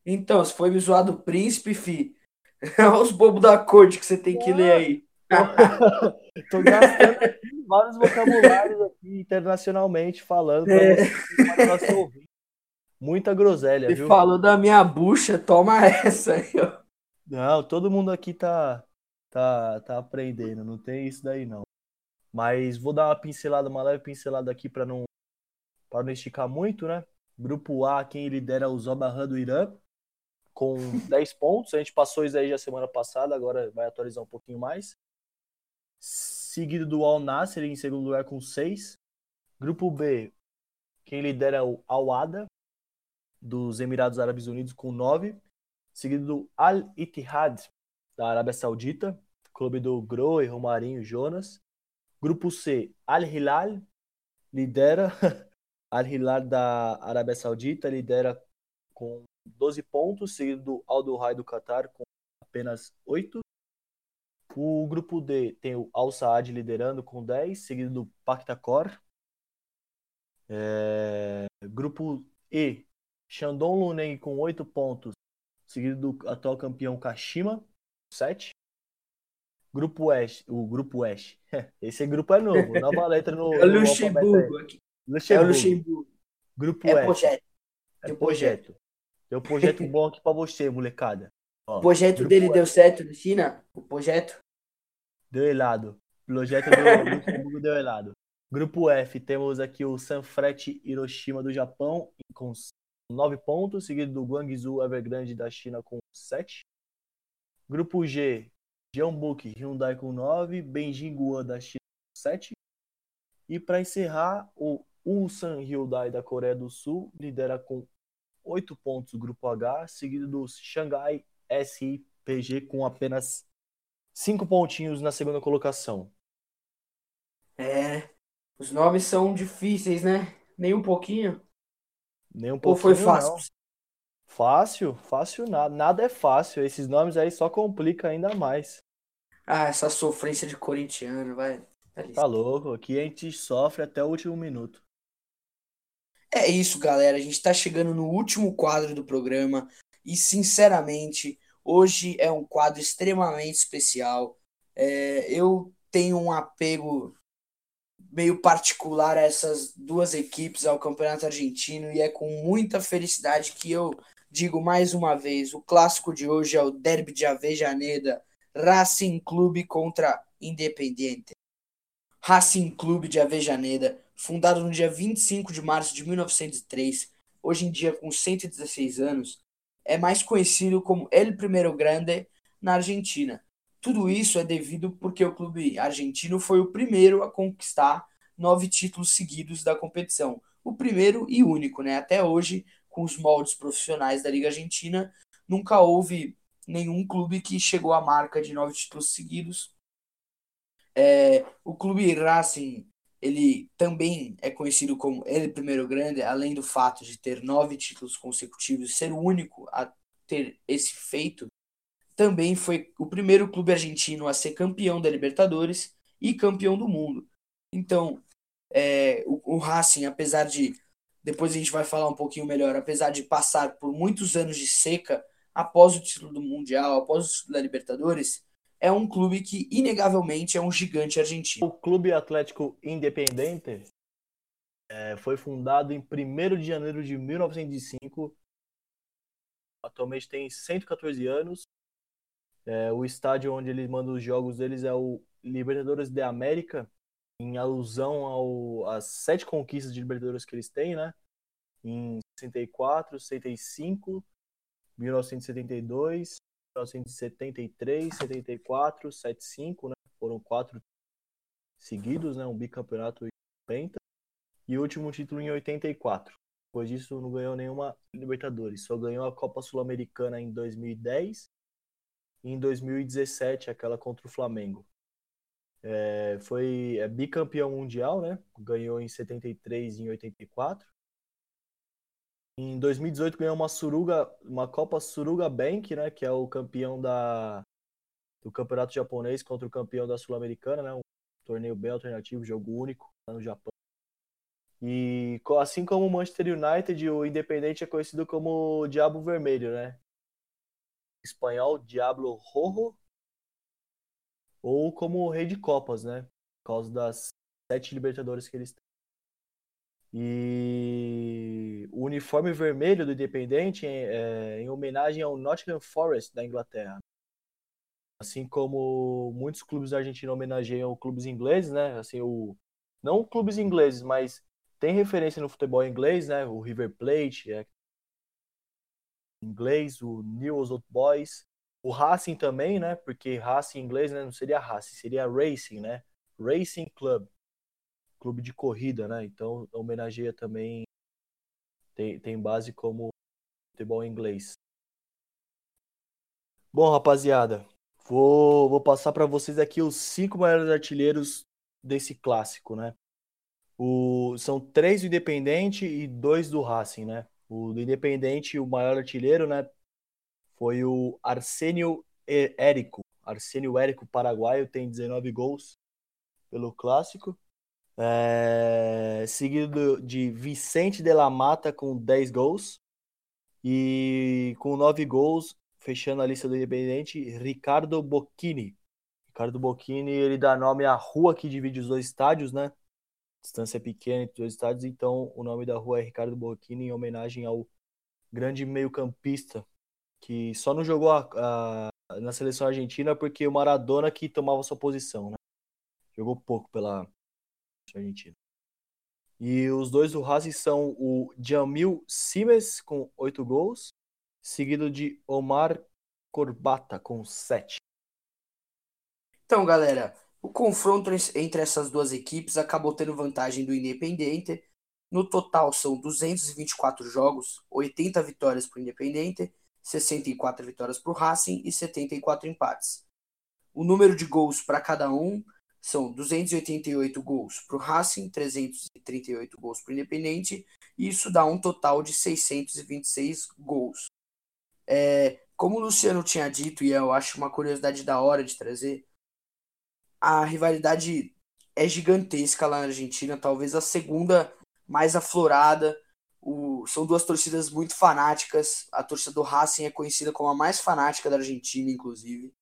Então, se foi me zoar do príncipe, fi. É os bobos da corte que você tem que ler aí. Tô gastando vários vocabulários aqui internacionalmente falando pra é. você, Muita groselha, Você viu? falou da minha bucha, toma essa aí, ó. Não, todo mundo aqui tá, tá, tá aprendendo, não tem isso daí não. Mas vou dar uma pincelada, uma leve pincelada aqui para não, pra não esticar muito, né? Grupo A, quem lidera é o Zobahan do Irã, com 10 pontos. A gente passou isso aí já semana passada, agora vai atualizar um pouquinho mais. Seguido do Al Nasser em segundo lugar com 6. Grupo B, quem lidera é o Al Ada, dos Emirados Árabes Unidos com 9, seguido do Al Ittihad da Arábia Saudita, clube do Groe, Romarinho, Jonas. Grupo C, Al Hilal lidera Al Hilal da Arábia Saudita lidera com 12 pontos, seguido do Al Duhai do Qatar com apenas 8. O grupo D tem o Al Saad liderando com 10, seguido do Pactacor. É... Grupo E Shandong Luneng com 8 pontos, seguido do atual campeão Kashima, 7. Grupo Oeste, o Grupo Oeste. Esse grupo é novo, nova letra no. É o Luxemburgo aqui. Luxemburgo. É o Luxemburgo. Grupo É Oeste. projeto. É Tem um projeto. Tem um projeto bom aqui pra você, molecada. Ó, O projeto dele deu certo na China? O projeto? Deu helado. Projeto do Luxemburgo deu helado. Grupo F, temos aqui o Sanfrecce Hiroshima do Japão com 9 pontos, seguido do Guangzhou Evergrande da China com 7. Grupo G, Jeonbuk Hyundai com 9, Beijing Guan da China com 7. E para encerrar, o Ulsan Hyundai da Coreia do Sul lidera com 8 pontos o grupo H, seguido do Shanghai SIPG com apenas 5 pontinhos na segunda colocação. É. Os nomes são difíceis, né? Nem um pouquinho. Nem um Ou pouquinho, foi fácil? não. Fácil, fácil nada. Nada é fácil. Esses nomes aí só complica ainda mais. Ah, essa sofrência de corintiano, vai. Licença. Tá louco? Aqui a gente sofre até o último minuto. É isso, galera. A gente está chegando no último quadro do programa e, sinceramente, hoje é um quadro extremamente especial. É, eu tenho um apego meio particular a essas duas equipes, ao Campeonato Argentino, e é com muita felicidade que eu digo mais uma vez: o clássico de hoje é o Derby de Avejaneda, Racing Clube contra Independiente. Racing Clube de Avejaneda, fundado no dia 25 de março de 1903, hoje em dia com 116 anos, é mais conhecido como El Primero Grande na Argentina. Tudo isso é devido porque o clube argentino foi o primeiro a conquistar nove títulos seguidos da competição. O primeiro e único, né? Até hoje, com os moldes profissionais da Liga Argentina, nunca houve nenhum clube que chegou à marca de nove títulos seguidos. É, o clube Racing ele também é conhecido como El Primeiro Grande, além do fato de ter nove títulos consecutivos ser o único a ter esse feito, também foi o primeiro clube argentino a ser campeão da Libertadores e campeão do mundo. Então, é, o, o Racing, apesar de, depois a gente vai falar um pouquinho melhor, apesar de passar por muitos anos de seca após o título do Mundial, após o título da Libertadores, é um clube que inegavelmente é um gigante argentino. O Clube Atlético Independente é, foi fundado em 1 de janeiro de 1905. Atualmente tem 114 anos. É, o estádio onde eles mandam os jogos deles é o Libertadores de América, em alusão ao, às sete conquistas de Libertadores que eles têm, né? Em 64, 65, 1972, 1973, 74, 75, né? Foram quatro seguidos, né? Um bicampeonato em 50 e o último título em 84. Depois disso não ganhou nenhuma Libertadores, só ganhou a Copa Sul-Americana em 2010 e em 2017 aquela contra o Flamengo. É, foi é, bicampeão mundial, né? Ganhou em 73 e em 84. Em 2018 ganhou uma Suruga, uma Copa Suruga Bank, né, que é o campeão da do Campeonato Japonês contra o campeão da Sul-Americana, né, um torneio bem alternativo, jogo único lá no Japão. E assim como o Manchester United, o Independente é conhecido como o Diabo Vermelho, né? Espanhol, Diablo Rojo, ou como o Rei de Copas, né? Por causa das sete Libertadores que eles têm. E o uniforme vermelho do Independente é em homenagem ao Nottingham Forest da Inglaterra. Assim como muitos clubes argentinos homenageiam clubes ingleses, né? Assim, o não clubes ingleses, mas tem referência no futebol inglês, né? O River Plate é inglês, o Newell's Old Boys, o Racing também, né? Porque Racing em inglês né? não seria Racing, seria Racing, né? Racing Club, clube de corrida, né? Então homenageia também tem, tem base como futebol inglês. Bom, rapaziada, vou, vou passar para vocês aqui os cinco maiores artilheiros desse clássico, né? O, são três do Independente e dois do Racing, né? O do Independente, o maior artilheiro, né? Foi o Arsênio Érico. Arsênio Érico, paraguaio, tem 19 gols pelo clássico. É, seguido de Vicente de la Mata com 10 gols. E com 9 gols, fechando a lista do Independente, Ricardo Bocchini. Ricardo Bocchini, ele dá nome à rua que divide os dois estádios, né? Distância é pequena entre os dois estádios, então o nome da rua é Ricardo Bocchini, em homenagem ao grande meio-campista que só não jogou a, a, na seleção argentina porque o Maradona que tomava sua posição, né? Jogou pouco pela argentina. E os dois do Racing são o Jamil Simes, com oito gols, seguido de Omar Corbata, com sete. Então, galera, o confronto entre essas duas equipes acabou tendo vantagem do Independente. No total são 224 jogos, 80 vitórias para o Independente, 64 vitórias para o Racing e 74 empates. O número de gols para cada um são 288 gols para o Racing, 338 gols para o Independente, e isso dá um total de 626 gols. É, como o Luciano tinha dito, e eu acho uma curiosidade da hora de trazer, a rivalidade é gigantesca lá na Argentina, talvez a segunda mais aflorada. O, são duas torcidas muito fanáticas. A torcida do Racing é conhecida como a mais fanática da Argentina, inclusive.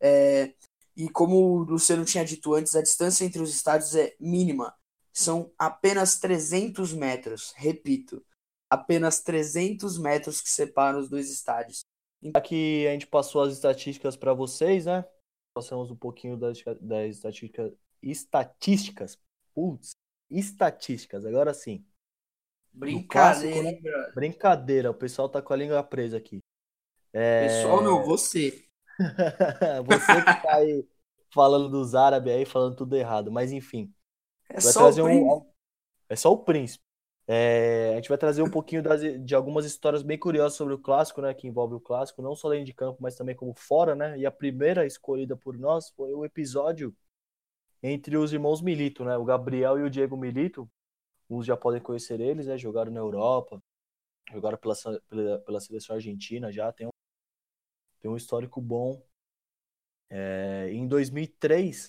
É, e como o Luciano tinha dito antes, a distância entre os estádios é mínima. São apenas 300 metros. Repito, apenas 300 metros que separam os dois estádios. Aqui a gente passou as estatísticas para vocês, né? Passamos um pouquinho das, das estatísticas. Estatísticas. Putz, estatísticas, agora sim. Brincadeira, clássico, né? Brincadeira, o pessoal tá com a língua presa aqui. É... Pessoal, não, você. Você que tá aí falando dos árabes aí, falando tudo errado, mas enfim. É só, um... é só o príncipe. É... a gente vai trazer um pouquinho das... de algumas histórias bem curiosas sobre o clássico, né? Que envolve o clássico, não só dentro de campo, mas também como fora, né? E a primeira escolhida por nós foi o episódio entre os irmãos Milito, né? O Gabriel e o Diego Milito. Uns já podem conhecer eles, né? Jogaram na Europa, jogaram pela, pela, pela seleção argentina já, tem um tem um histórico bom. É, em 2003,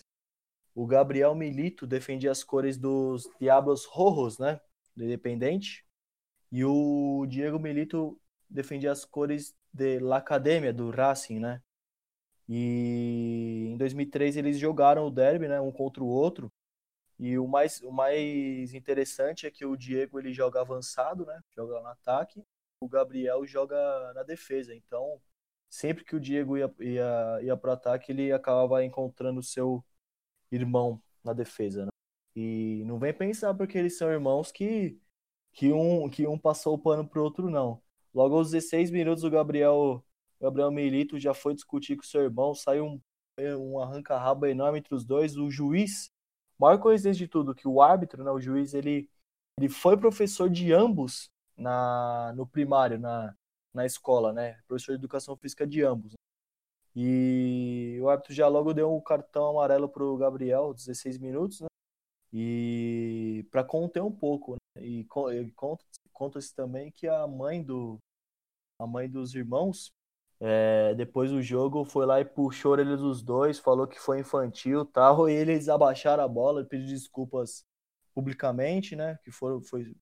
o Gabriel Milito defendia as cores dos Diablos Rojos, né, do Independente, e o Diego Milito defendia as cores de La Academia, do Racing, né. E em 2003 eles jogaram o derby, né, um contra o outro. E o mais, o mais interessante é que o Diego ele joga avançado, né, joga no ataque, o Gabriel joga na defesa. Então, sempre que o Diego ia, ia, ia pro ataque, ele acabava encontrando o seu irmão na defesa, né? E não vem pensar porque eles são irmãos que, que, um, que um passou o pano pro outro, não. Logo aos 16 minutos, o Gabriel, Gabriel Milito já foi discutir com seu irmão, saiu um, um arranca-raba enorme entre os dois. O juiz, maior coincidência de tudo, que o árbitro, né, o juiz, ele, ele foi professor de ambos na, no primário, na, na escola, né? Professor de educação física de ambos. E o árbitro já logo deu um cartão amarelo para o Gabriel, 16 minutos, né? E para conter um pouco, né? E conta-se também que a mãe do a mãe dos irmãos é, depois do jogo foi lá e puxou eles os dois, falou que foi infantil tal, e eles abaixaram a bola, pediu desculpas publicamente, né? Que foram, foi,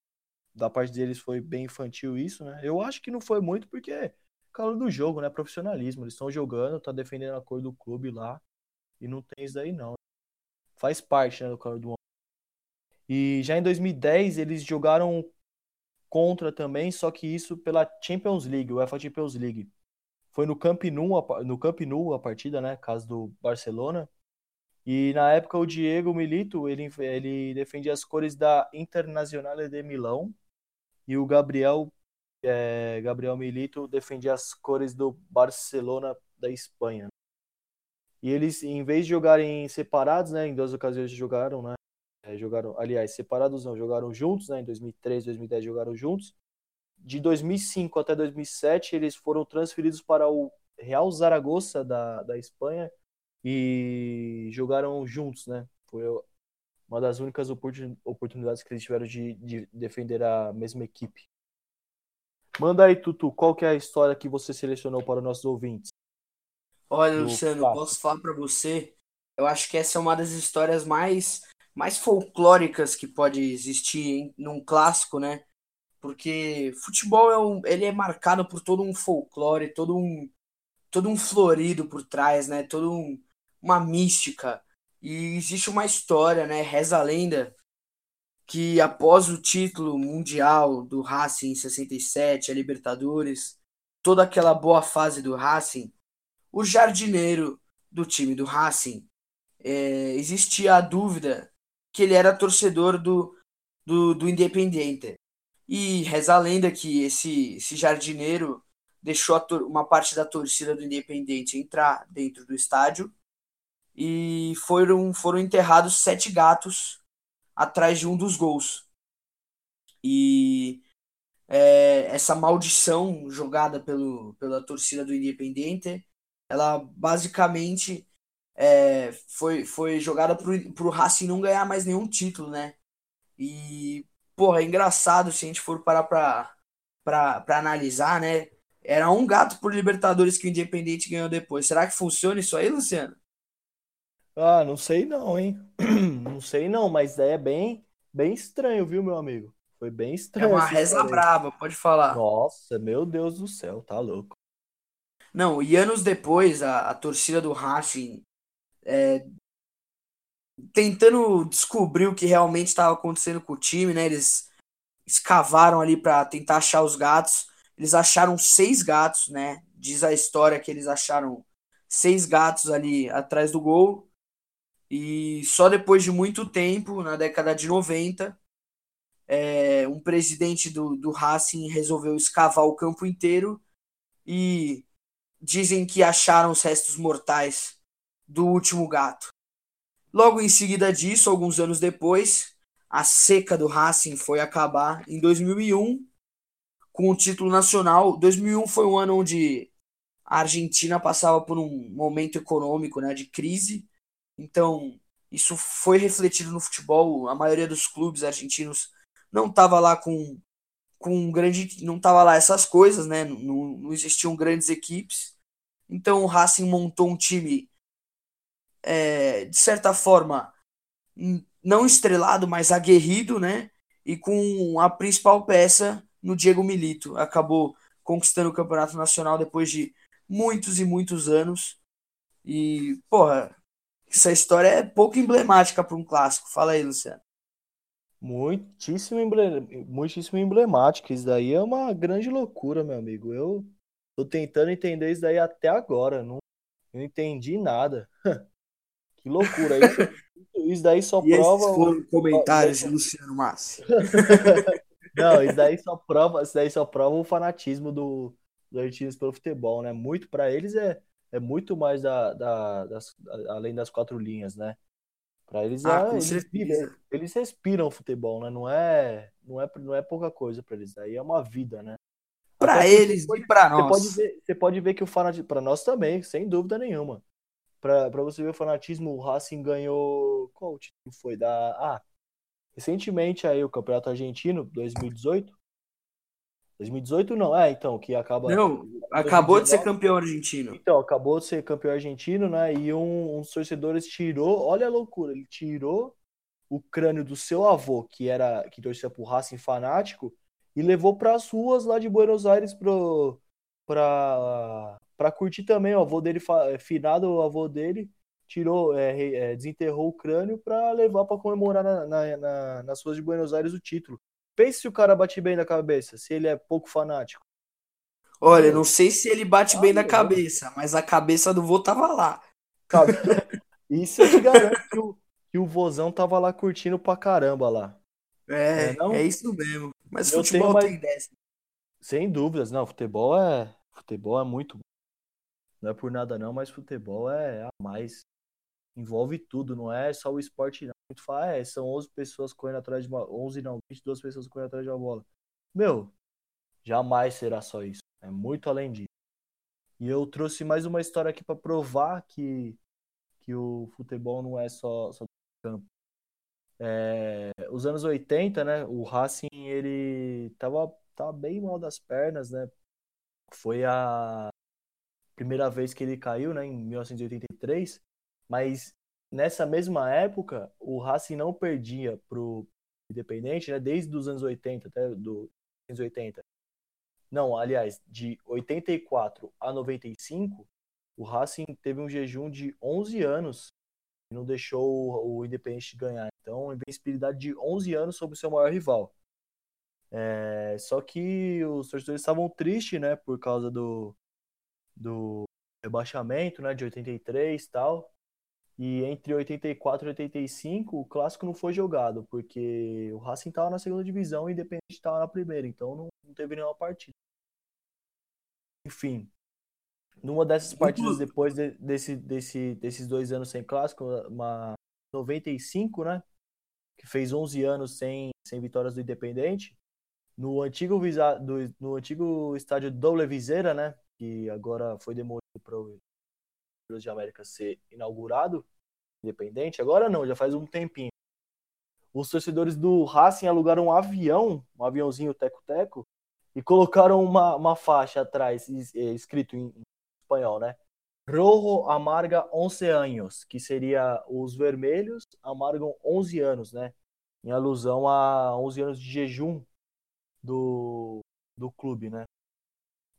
da parte deles foi bem infantil isso, né? Eu acho que não foi muito porque calor do jogo, né? Profissionalismo. Eles estão jogando, tá defendendo a cor do clube lá. E não tem isso daí, não. Faz parte, né, do calor do. E já em 2010 eles jogaram contra também, só que isso pela Champions League, o UEFA Champions League. Foi no Camp Nou, no Camp Nou a partida, né? Caso do Barcelona. E na época o Diego Milito, ele, ele defendia as cores da Internazionale de Milão, e o Gabriel é, Gabriel Milito defendia as cores do Barcelona da Espanha. E eles, em vez de jogarem separados, né, em duas ocasiões jogaram, né, é, jogaram, aliás, separados não, jogaram juntos, né, em 2003, 2010 jogaram juntos. De 2005 até 2007, eles foram transferidos para o Real Zaragoza da, da Espanha e jogaram juntos, né? Foi uma das únicas oportunidades que eles tiveram de, de defender a mesma equipe. Manda aí, Tutu, qual que é a história que você selecionou para os nossos ouvintes? Olha, Luciano, posso falar para você? Eu acho que essa é uma das histórias mais, mais folclóricas que pode existir num clássico, né? Porque futebol é um, ele é marcado por todo um folclore, todo um, todo um florido por trás, né? Todo um, uma mística. E existe uma história, né? Reza a lenda que após o título mundial do Racing em 67, a Libertadores, toda aquela boa fase do Racing, o jardineiro do time do Racing, é, existia a dúvida que ele era torcedor do, do, do Independiente. E reza a lenda que esse, esse jardineiro deixou uma parte da torcida do Independente entrar dentro do estádio e foram, foram enterrados sete gatos atrás de um dos gols. E é, essa maldição jogada pelo, pela torcida do Independente, ela basicamente é, foi, foi jogada pro, pro Racing não ganhar mais nenhum título, né? E, porra, é engraçado se a gente for parar pra, pra, pra analisar, né? Era um gato por Libertadores que o Independente ganhou depois. Será que funciona isso aí, Luciano? Ah, não sei não, hein? Não sei não, mas é bem, bem estranho, viu, meu amigo? Foi bem É estranho uma essa reza brava, pode falar. Nossa, meu Deus do céu, tá louco. Não, e anos depois, a, a torcida do Racing é, tentando descobrir o que realmente estava acontecendo com o time, né? Eles escavaram ali para tentar achar os gatos. Eles acharam seis gatos, né? Diz a história que eles acharam seis gatos ali atrás do gol. E só depois de muito tempo, na década de 90, é, um presidente do, do Racing resolveu escavar o campo inteiro e dizem que acharam os restos mortais do último gato. Logo em seguida disso, alguns anos depois, a seca do Racing foi acabar em 2001 com o título nacional. 2001 foi um ano onde a Argentina passava por um momento econômico né, de crise, então isso foi refletido no futebol. A maioria dos clubes argentinos não estava lá com, com um grande. não estava lá essas coisas, né? Não, não existiam grandes equipes. Então o Racing montou um time, é, de certa forma, não estrelado, mas aguerrido, né? E com a principal peça no Diego Milito. Acabou conquistando o Campeonato Nacional depois de muitos e muitos anos. E, porra, essa história é pouco emblemática para um clássico. Fala aí, Luciano. Muitíssimo, emble... Muitíssimo emblemático. Isso daí é uma grande loucura, meu amigo. Eu tô tentando entender isso daí até agora. Não, não entendi nada. que loucura. Isso, isso daí só e prova. Esses foram comentários de Luciano Massi. Não, isso daí só prova, isso daí só prova o fanatismo do, dos argentinos pelo futebol, né? Muito para eles é, é muito mais da, da, das, além das quatro linhas, né? Para eles, Ah, é, eles, certeza. eles respiram futebol, né? Não é, não é, não é pouca coisa para eles. Daí é uma vida, né? Para eles pode- e para nós. pode ver, você pode ver que o fanatismo para nós também, sem dúvida nenhuma. Para você ver o fanatismo, o Racing ganhou qual o título foi da Ah, recentemente aí o Campeonato Argentino 2018. 2018 não, é, então, que acaba Não, acabou de ser 2019. campeão argentino. Então, acabou de ser campeão argentino, né? E um, uns torcedores tirou, olha a loucura, ele tirou o crânio do seu avô, que era que torcia pro Racing fanático, e levou para as ruas lá de Buenos Aires pro para para curtir também. O avô dele, fa- finado o avô dele, tirou, é, é, desenterrou o crânio para levar para comemorar na, na- na- nas ruas de Buenos Aires o título. Pense se o cara bate bem na cabeça, se ele é pouco fanático. Olha, não sei se ele bate Ah, bem na meu. cabeça, mas a cabeça do vô tava lá. Isso eu te garanto que o, que o vozão tava lá curtindo pra caramba lá. É, É, não? é isso mesmo. Mas Eu futebol mais- tem dessa. Sem dúvidas, não, futebol é, futebol é muito bom. Não é por nada não, mas futebol é a mais. Envolve tudo, não é só o esporte não. Muito fala, é, são 11 pessoas correndo atrás de uma, 11 não, 22 pessoas correndo atrás de uma bola. Meu, jamais será só isso. É muito além disso. E eu trouxe mais uma história aqui pra provar que que o futebol não é só, só campo. É, os anos 80, né? O Racing ele tava, tava bem mal das pernas, né? Foi a primeira vez que ele caiu, né? Em 1983. Mas nessa mesma época, o Racing não perdia pro Independente, né? Desde os anos 80 até do 1980. Não, aliás, de 84 a 95, o Racing teve um jejum de 11 anos e não deixou o Independente ganhar. Então, invencibilidade de 11 anos sobre o seu maior rival. É, só que os torcedores estavam tristes, né, por causa do, do rebaixamento, né, de 83 e tal. E entre 84 e 85, o clássico não foi jogado, porque o Racing estava na segunda divisão e o Independente estava na primeira, então não, não teve nenhuma partida. Enfim, numa dessas partidas depois de, desse, desse, desses dois anos sem clássico, uma 95, né? Que fez 11 anos sem, sem vitórias do Independente. No antigo, do, no antigo estádio Doble Viseira, né? Que agora foi demolido para o de América ser inaugurado, independente. Agora não, já faz um tempinho. Os torcedores do Racing alugaram um avião, um aviãozinho teco-teco, e colocaram uma, uma faixa atrás, escrito em, espanhol, né? Rojo amarga 11 anos, que seria os vermelhos amargam 11 anos, né? Em alusão a 11 anos de jejum do, do clube, né?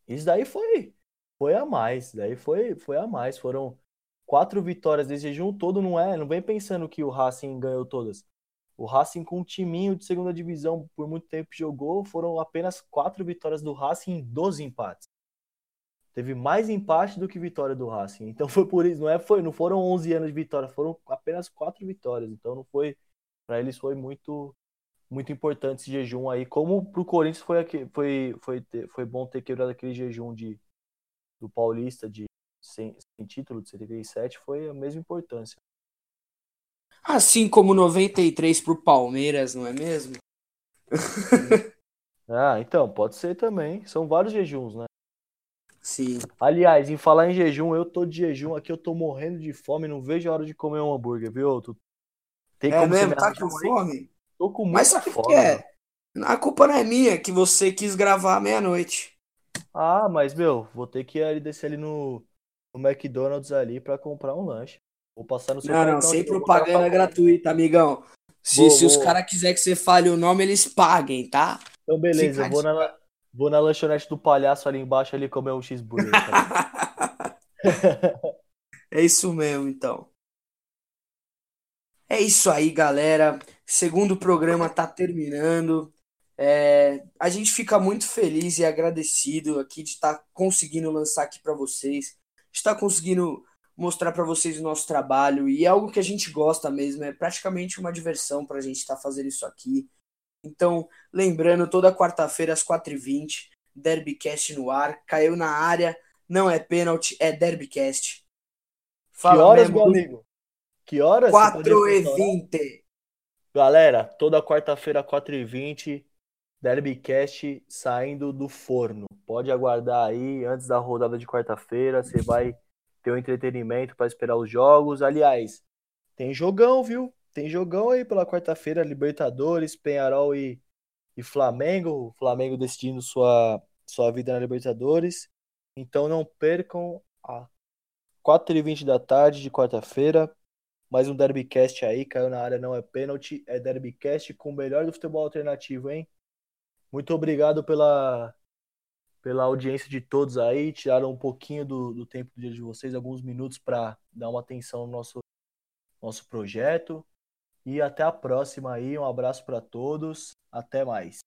Isso daí foi foi a mais, daí foi foi a mais, foram quatro vitórias desse jejum todo, não é? Não vem pensando que o Racing ganhou todas. O Racing com um timinho de segunda divisão por muito tempo jogou, foram apenas quatro vitórias do Racing em 12 empates teve mais empate do que vitória do Racing. Então foi por isso, não é foi, não foram 11 anos de vitória, foram apenas quatro vitórias. Então não foi para eles foi muito muito importante esse jejum aí. Como pro Corinthians foi foi foi foi bom ter quebrado aquele jejum de do Paulista de sem, sem título de 77, foi a mesma importância. Assim como 93 pro Palmeiras, não é mesmo? ah, então, pode ser também. São vários jejuns, né? Sim. Aliás, em falar em jejum, eu tô de jejum aqui, eu tô morrendo de fome, não vejo a hora de comer um hambúrguer, viu? Tu... Tem é mesmo? Tá com fome? Tô com muita Mas sabe fome. Que é? A culpa não é minha, que você quis gravar meia-noite. Ah, mas, meu, vou ter que ir descer ali no, no McDonald's ali pra comprar um lanche. Vou passar no seu Não, não, sem propaganda gratuita, amigão. Se, vou, se vou. os caras quiserem que você fale o nome, eles paguem, tá? Então, beleza, Fica vou na, Vou na lanchonete do palhaço ali embaixo ali comer um cheeseburger. é isso mesmo, então. É isso aí, galera. Segundo programa tá terminando. É, a gente fica muito feliz e agradecido aqui de estar tá conseguindo lançar aqui para vocês, estar tá conseguindo mostrar para vocês o nosso trabalho e é algo que a gente gosta mesmo, é praticamente uma diversão para a gente estar tá fazendo isso aqui. Então, lembrando, toda quarta-feira às 4h20, Derbycast no ar. Caiu na área, não é pênalti, é Derbycast. Fala, que horas, meu amigo? Que horas? 4h20. Galera, toda quarta-feira, 4h20, Derbycast saindo do forno. Pode aguardar aí, antes da rodada de quarta-feira, você vai ter um entretenimento para esperar os jogos. Aliás, tem jogão, viu? Tem jogão aí pela quarta-feira, Libertadores, Penharol e, e Flamengo. O Flamengo decidindo sua, sua vida na Libertadores. Então não percam a 4h20 da tarde de quarta-feira. Mais um Derbycast aí, caiu na área, não é pênalti, é Derbycast com o melhor do futebol alternativo, hein? Muito obrigado pela, pela audiência de todos aí. Tiraram um pouquinho do, do tempo do dia de vocês, alguns minutos para dar uma atenção no nosso, nosso projeto. E até a próxima aí. Um abraço para todos. Até mais.